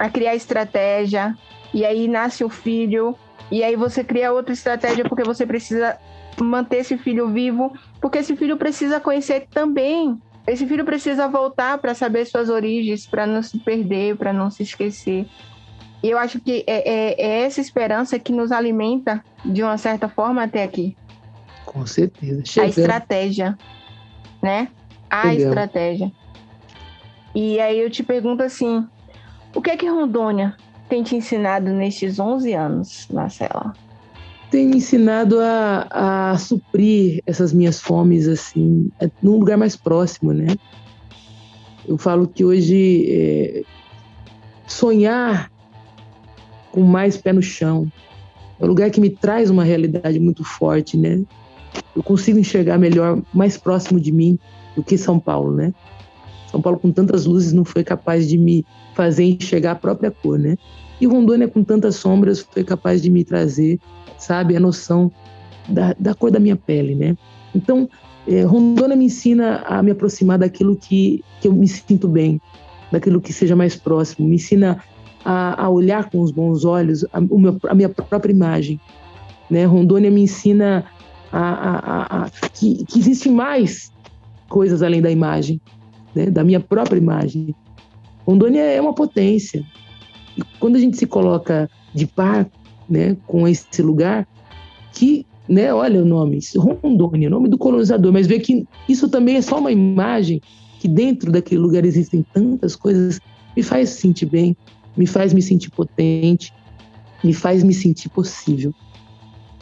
A criar estratégia. E aí nasce o filho. E aí você cria outra estratégia porque você precisa manter esse filho vivo. Porque esse filho precisa conhecer também. Esse filho precisa voltar para saber suas origens, para não se perder, para não se esquecer. E eu acho que é, é, é essa esperança que nos alimenta de uma certa forma até aqui. Com certeza. A estratégia, né? A Chegamos. estratégia. E aí eu te pergunto assim, o que é que Rondônia tem te ensinado nestes 11 anos, Marcela? tem me ensinado a, a suprir essas minhas fomes assim é, num lugar mais próximo, né? Eu falo que hoje é, sonhar com mais pé no chão é um lugar que me traz uma realidade muito forte, né? Eu consigo enxergar melhor, mais próximo de mim do que São Paulo, né? São Paulo com tantas luzes não foi capaz de me fazer enxergar a própria cor, né? E Rondônia com tantas sombras foi capaz de me trazer sabe, a noção da, da cor da minha pele, né? Então, é, Rondônia me ensina a me aproximar daquilo que, que eu me sinto bem, daquilo que seja mais próximo, me ensina a, a olhar com os bons olhos a, meu, a minha própria imagem, né? Rondônia me ensina a, a que, que existe mais coisas além da imagem, né? da minha própria imagem. Rondônia é uma potência. E quando a gente se coloca de par né, com esse lugar que, né, olha o nome, Rondônia, nome do colonizador, mas vê que isso também é só uma imagem que dentro daquele lugar existem tantas coisas, me faz sentir bem, me faz me sentir potente, me faz me sentir possível.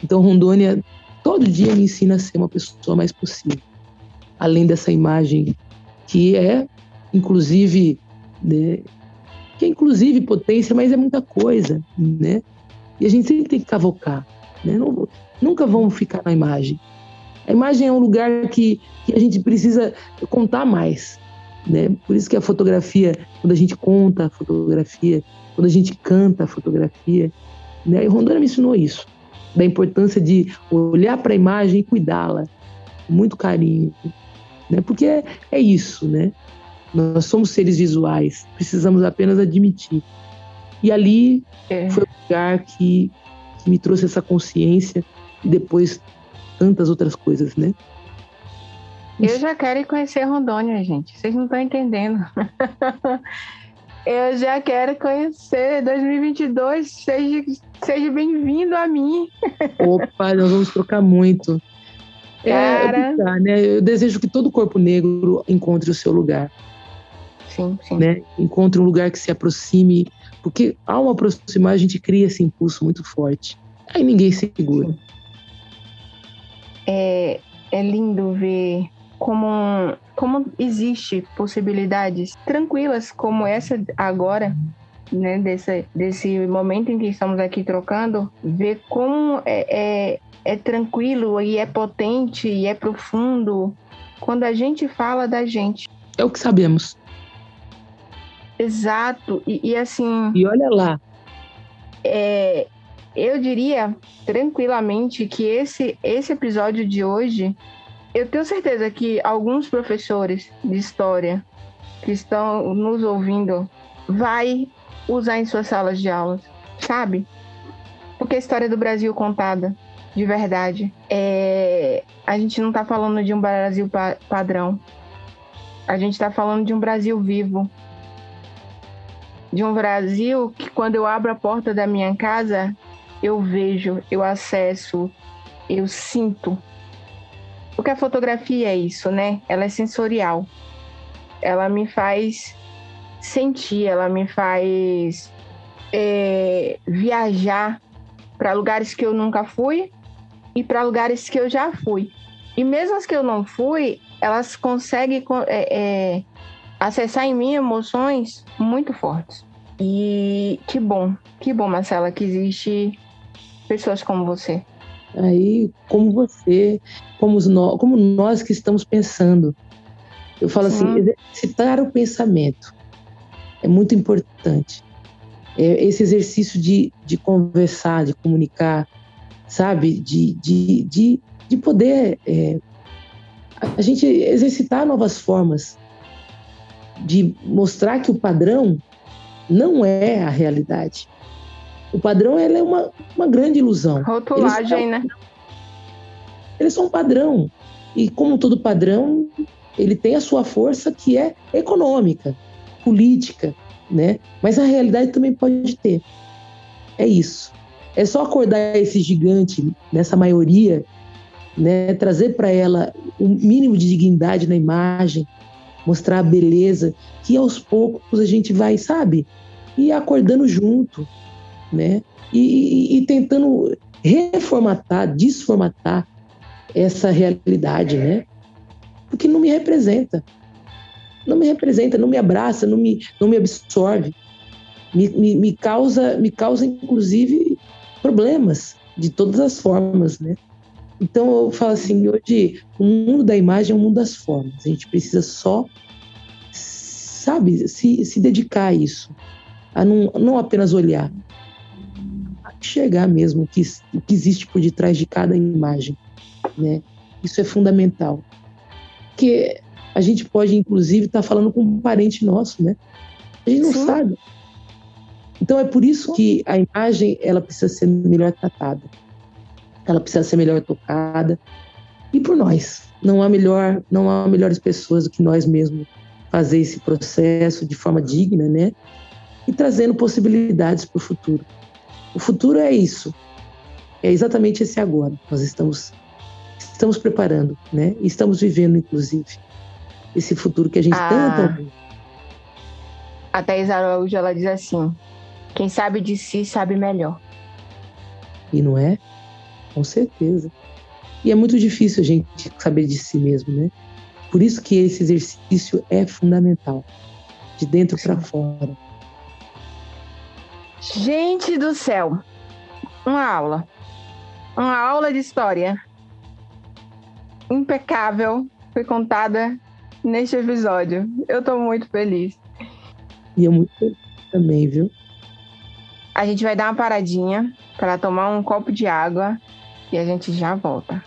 Então Rondônia todo dia me ensina a ser uma pessoa mais possível, além dessa imagem que é, inclusive, né, que é inclusive potência, mas é muita coisa, né? E a gente sempre tem que cavocar. Né? Não, nunca vamos ficar na imagem. A imagem é um lugar que, que a gente precisa contar mais. Né? Por isso que a fotografia, quando a gente conta a fotografia, quando a gente canta a fotografia, né? e Rondônia me ensinou isso, da importância de olhar para a imagem e cuidá-la com muito carinho, né? porque é, é isso, né? Nós somos seres visuais, precisamos apenas admitir. E ali é. foi o lugar que, que me trouxe essa consciência e depois tantas outras coisas, né? Eu já quero ir conhecer Rondônia, gente. Vocês não estão entendendo. [LAUGHS] Eu já quero conhecer 2022. Seja, seja bem-vindo a mim. Opa, nós vamos trocar muito. É, Cara... É, né? Eu desejo que todo corpo negro encontre o seu lugar. Sim, sim. Né? Encontre um lugar que se aproxime porque ao aproximar, a gente cria esse impulso muito forte. Aí ninguém segura. É, é lindo ver como, como existe possibilidades tranquilas como essa agora, né, desse, desse momento em que estamos aqui trocando, ver como é, é, é tranquilo e é potente e é profundo quando a gente fala da gente. É o que sabemos. Exato. E, e assim. E olha lá. É, eu diria tranquilamente que esse, esse episódio de hoje, eu tenho certeza que alguns professores de história que estão nos ouvindo vai usar em suas salas de aulas, sabe? Porque a história do Brasil contada, de verdade, é... a gente não está falando de um Brasil pa padrão. A gente está falando de um Brasil vivo, de um Brasil que quando eu abro a porta da minha casa, eu vejo, eu acesso, eu sinto. Porque a fotografia é isso, né? Ela é sensorial. Ela me faz sentir, ela me faz é, viajar para lugares que eu nunca fui e para lugares que eu já fui. E mesmo as que eu não fui, elas conseguem é, é, acessar em mim emoções muito fortes. E que bom, que bom, Marcela, que existe pessoas como você. Aí, como você, como nós, como nós que estamos pensando. Eu falo assim, Sim. assim, exercitar o pensamento é muito importante. É esse exercício de, de conversar, de comunicar, sabe? De, de, de, de poder é, a gente exercitar novas formas de mostrar que o padrão não é a realidade. O padrão ela é uma, uma grande ilusão. Rotulagem, né? Eles são um padrão. E como todo padrão, ele tem a sua força que é econômica, política, né? Mas a realidade também pode ter. É isso. É só acordar esse gigante nessa maioria né? Trazer para ela o um mínimo de dignidade na imagem, mostrar a beleza, que aos poucos a gente vai, sabe, e acordando junto, né? E, e, tentando reformatar, desformatar essa realidade, né? Porque não me representa. Não me representa, não me abraça, não me, não me absorve. Me, me, me causa, me causa, inclusive, problemas de todas as formas, né? Então eu falo assim, hoje o mundo da imagem é o mundo das formas. A gente precisa só, sabe, se, se dedicar a isso, a não, não apenas olhar, a enxergar mesmo o que, o que existe por detrás de cada imagem, né? Isso é fundamental, porque a gente pode inclusive estar tá falando com um parente nosso, né? A gente não Sim. sabe. Então é por isso que a imagem ela precisa ser melhor tratada ela precisa ser melhor tocada e por nós. Não há melhor, não há melhores pessoas do que nós mesmos fazer esse processo de forma digna, né? E trazendo possibilidades para o futuro. O futuro é isso. É exatamente esse agora. Nós estamos estamos preparando, né? Estamos vivendo inclusive esse futuro que a gente ah, tanto A Thais Araújo ela diz assim: quem sabe de si sabe melhor. E não é? Com certeza. E é muito difícil a gente saber de si mesmo, né? Por isso que esse exercício é fundamental, de dentro para fora. Gente do céu, uma aula, uma aula de história impecável foi contada neste episódio. Eu tô muito feliz. E eu muito feliz também, viu? A gente vai dar uma paradinha para tomar um copo de água e a gente já volta.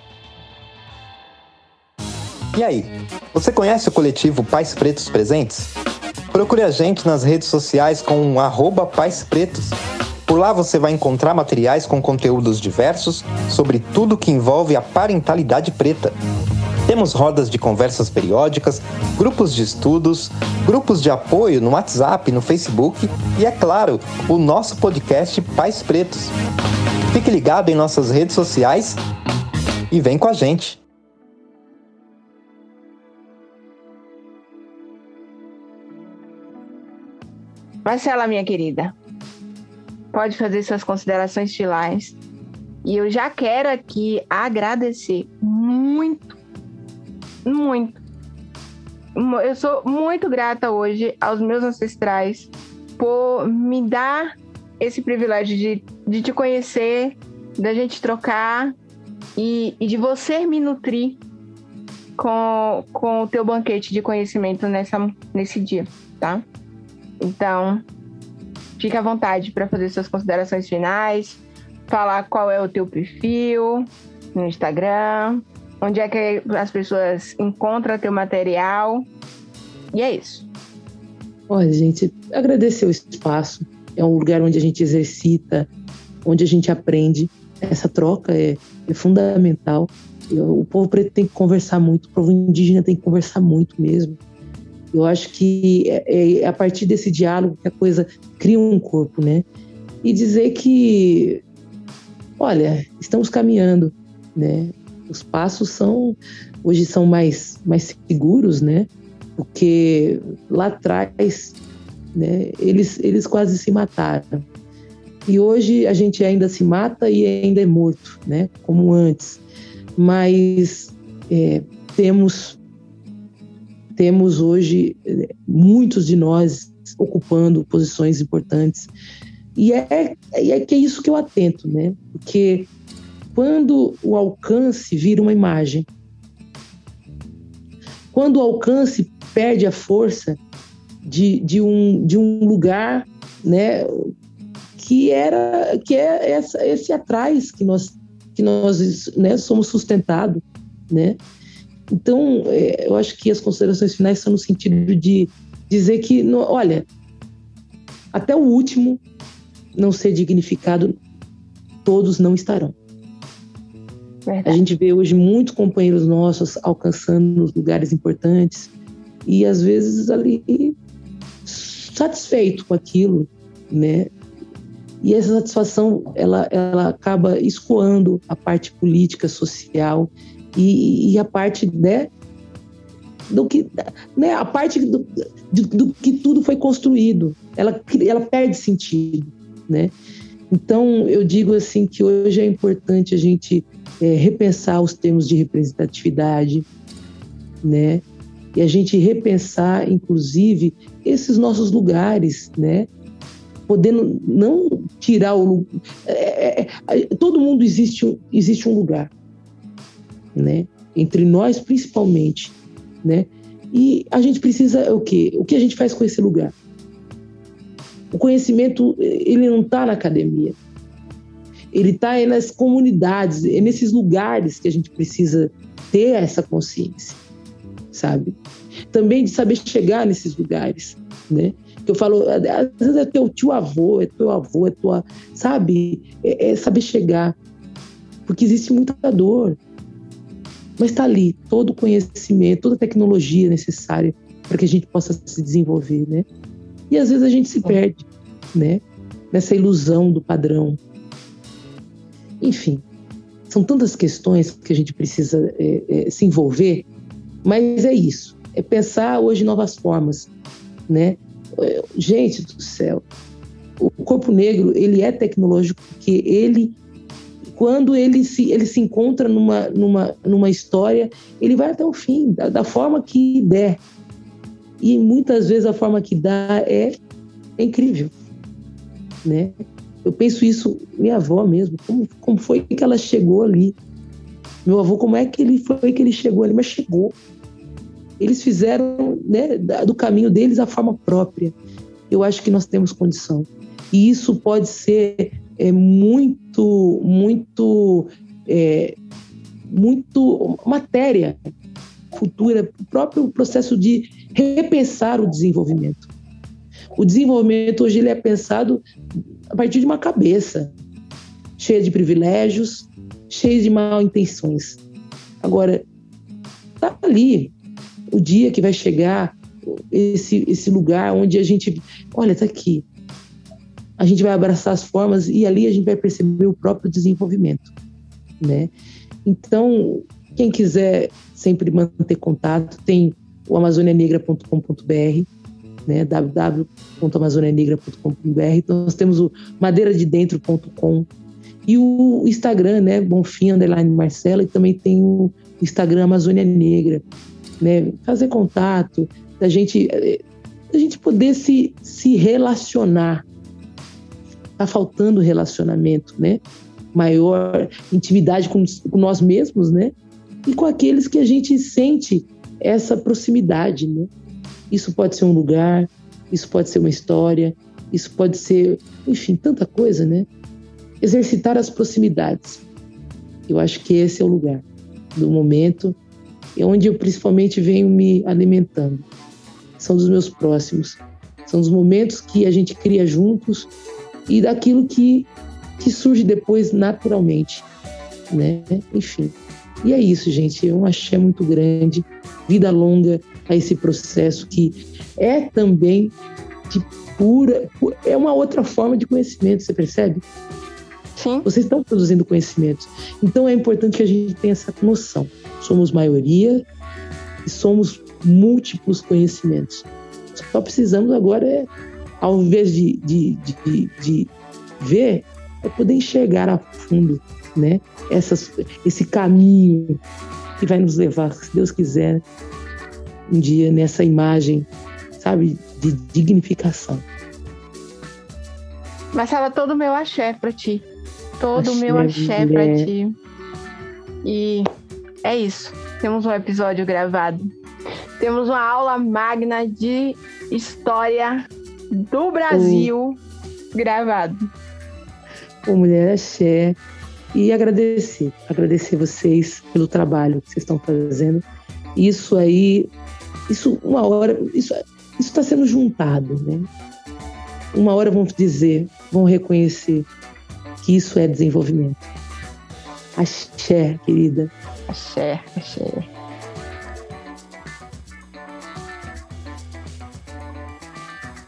E aí, você conhece o coletivo Pais Pretos Presentes? Procure a gente nas redes sociais com arroba Pais Pretos. Por lá você vai encontrar materiais com conteúdos diversos sobre tudo que envolve a parentalidade preta. Temos rodas de conversas periódicas, grupos de estudos, grupos de apoio no WhatsApp, no Facebook e, é claro, o nosso podcast Pais Pretos. Fique ligado em nossas redes sociais e vem com a gente. Marcela, minha querida, pode fazer suas considerações finais. E eu já quero aqui agradecer muito, muito. Eu sou muito grata hoje aos meus ancestrais por me dar esse privilégio de, de te conhecer, da gente trocar e, e de você me nutrir com, com o teu banquete de conhecimento nessa, nesse dia, tá? Então, fique à vontade para fazer suas considerações finais, falar qual é o teu perfil no Instagram, onde é que as pessoas encontram teu material. E é isso. Olha, gente, agradecer o espaço é um lugar onde a gente exercita, onde a gente aprende. Essa troca é, é fundamental. O povo preto tem que conversar muito, o povo indígena tem que conversar muito mesmo. Eu acho que é, é a partir desse diálogo que a coisa cria um corpo, né? E dizer que, olha, estamos caminhando, né? Os passos são hoje são mais mais seguros, né? Porque lá atrás né? Eles, eles quase se mataram. E hoje a gente ainda se mata e ainda é morto, né? Como antes. Mas é, temos temos hoje é, muitos de nós ocupando posições importantes e é, é que é isso que eu atento, né? Porque quando o alcance vira uma imagem, quando o alcance perde a força, de, de, um, de um lugar né, que era que é essa, esse atrás que nós que nós né, somos sustentados, né? Então, é, eu acho que as considerações finais são no sentido de dizer que, no, olha, até o último não ser dignificado, todos não estarão. Verdade. A gente vê hoje muitos companheiros nossos alcançando lugares importantes e às vezes ali satisfeito com aquilo, né? E essa satisfação, ela, ela acaba escoando a parte política, social e, e a parte, né, do que, né, a parte do, do, do, que tudo foi construído. Ela, ela perde sentido, né? Então, eu digo assim que hoje é importante a gente é, repensar os termos de representatividade, né? E a gente repensar, inclusive, esses nossos lugares, né? Podendo não tirar o é, é, é, todo mundo existe existe um lugar, né? Entre nós principalmente, né? E a gente precisa o quê? O que a gente faz com esse lugar? O conhecimento ele não está na academia, ele está nas comunidades, é nesses lugares que a gente precisa ter essa consciência, sabe? Também de saber chegar nesses lugares, né? Que eu falo, às vezes é teu tio avô, é teu avô, é tua, sabe? É, é saber chegar, porque existe muita dor, mas está ali todo o conhecimento, toda a tecnologia necessária para que a gente possa se desenvolver, né? E às vezes a gente se perde, né? Nessa ilusão do padrão. Enfim, são tantas questões que a gente precisa é, é, se envolver, mas é isso. É pensar hoje novas formas, né? Gente do céu, o corpo negro ele é tecnológico porque ele quando ele se, ele se encontra numa, numa, numa história, ele vai até o fim, da, da forma que der. E muitas vezes a forma que dá é, é incrível. Né? Eu penso isso, minha avó mesmo, como, como foi que ela chegou ali? Meu avô, como é que ele foi que ele chegou ali? Mas chegou. Eles fizeram né, do caminho deles a forma própria. Eu acho que nós temos condição. E isso pode ser é muito, muito, é, muito matéria futura, o próprio processo de repensar o desenvolvimento. O desenvolvimento hoje ele é pensado a partir de uma cabeça cheia de privilégios, cheia de mal intenções. Agora, tá ali o dia que vai chegar esse, esse lugar onde a gente, olha, tá aqui, a gente vai abraçar as formas e ali a gente vai perceber o próprio desenvolvimento, né? Então, quem quiser sempre manter contato, tem o amazonianegra.com.br, né? www.amazonianegra.com.br. Nós temos o madeiradedentro.com e o Instagram, né? Bonfim Marcela e também tem o Instagram Amazônia Negra, né? Fazer contato, da gente, eh, da gente poder se, se relacionar, Está faltando relacionamento, né? Maior intimidade com, com nós mesmos, né? E com aqueles que a gente sente essa proximidade, né? Isso pode ser um lugar, isso pode ser uma história, isso pode ser, enfim, tanta coisa, né? Exercitar as proximidades. Eu acho que esse é o lugar do momento e onde eu principalmente venho me alimentando. São dos meus próximos. São os momentos que a gente cria juntos e daquilo que, que surge depois naturalmente, né? Enfim. E é isso, gente. É um axé muito grande, vida longa a esse processo que é também de pura. É uma outra forma de conhecimento, você percebe? Sim. Vocês estão produzindo conhecimento. Então é importante que a gente tenha essa noção. Somos maioria e somos múltiplos conhecimentos. Só precisamos agora é ao invés de, de, de, de ver, é poder enxergar a fundo, né? Essas, esse caminho que vai nos levar, se Deus quiser, um dia nessa imagem, sabe, de dignificação. Marcela, todo o meu axé para ti. Todo o meu axé para ti. E é isso. Temos um episódio gravado. Temos uma aula magna de história do Brasil o... gravado. O Mulher Axé. E agradecer, agradecer vocês pelo trabalho que vocês estão fazendo. Isso aí, isso uma hora, isso está sendo juntado, né? Uma hora vão dizer, vão reconhecer que isso é desenvolvimento. Axé, querida. Axé, axé.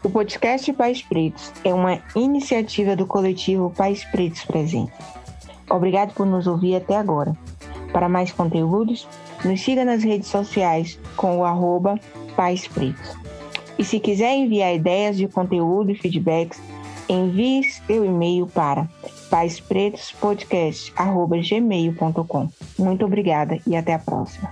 O podcast Pais Pretos é uma iniciativa do coletivo Pais Pretos Presente. Obrigado por nos ouvir até agora. Para mais conteúdos, nos siga nas redes sociais com o arroba Pais Pretos. E se quiser enviar ideias de conteúdo e feedbacks, envie seu e-mail para paispretospodcast.gmail.com. Muito obrigada e até a próxima.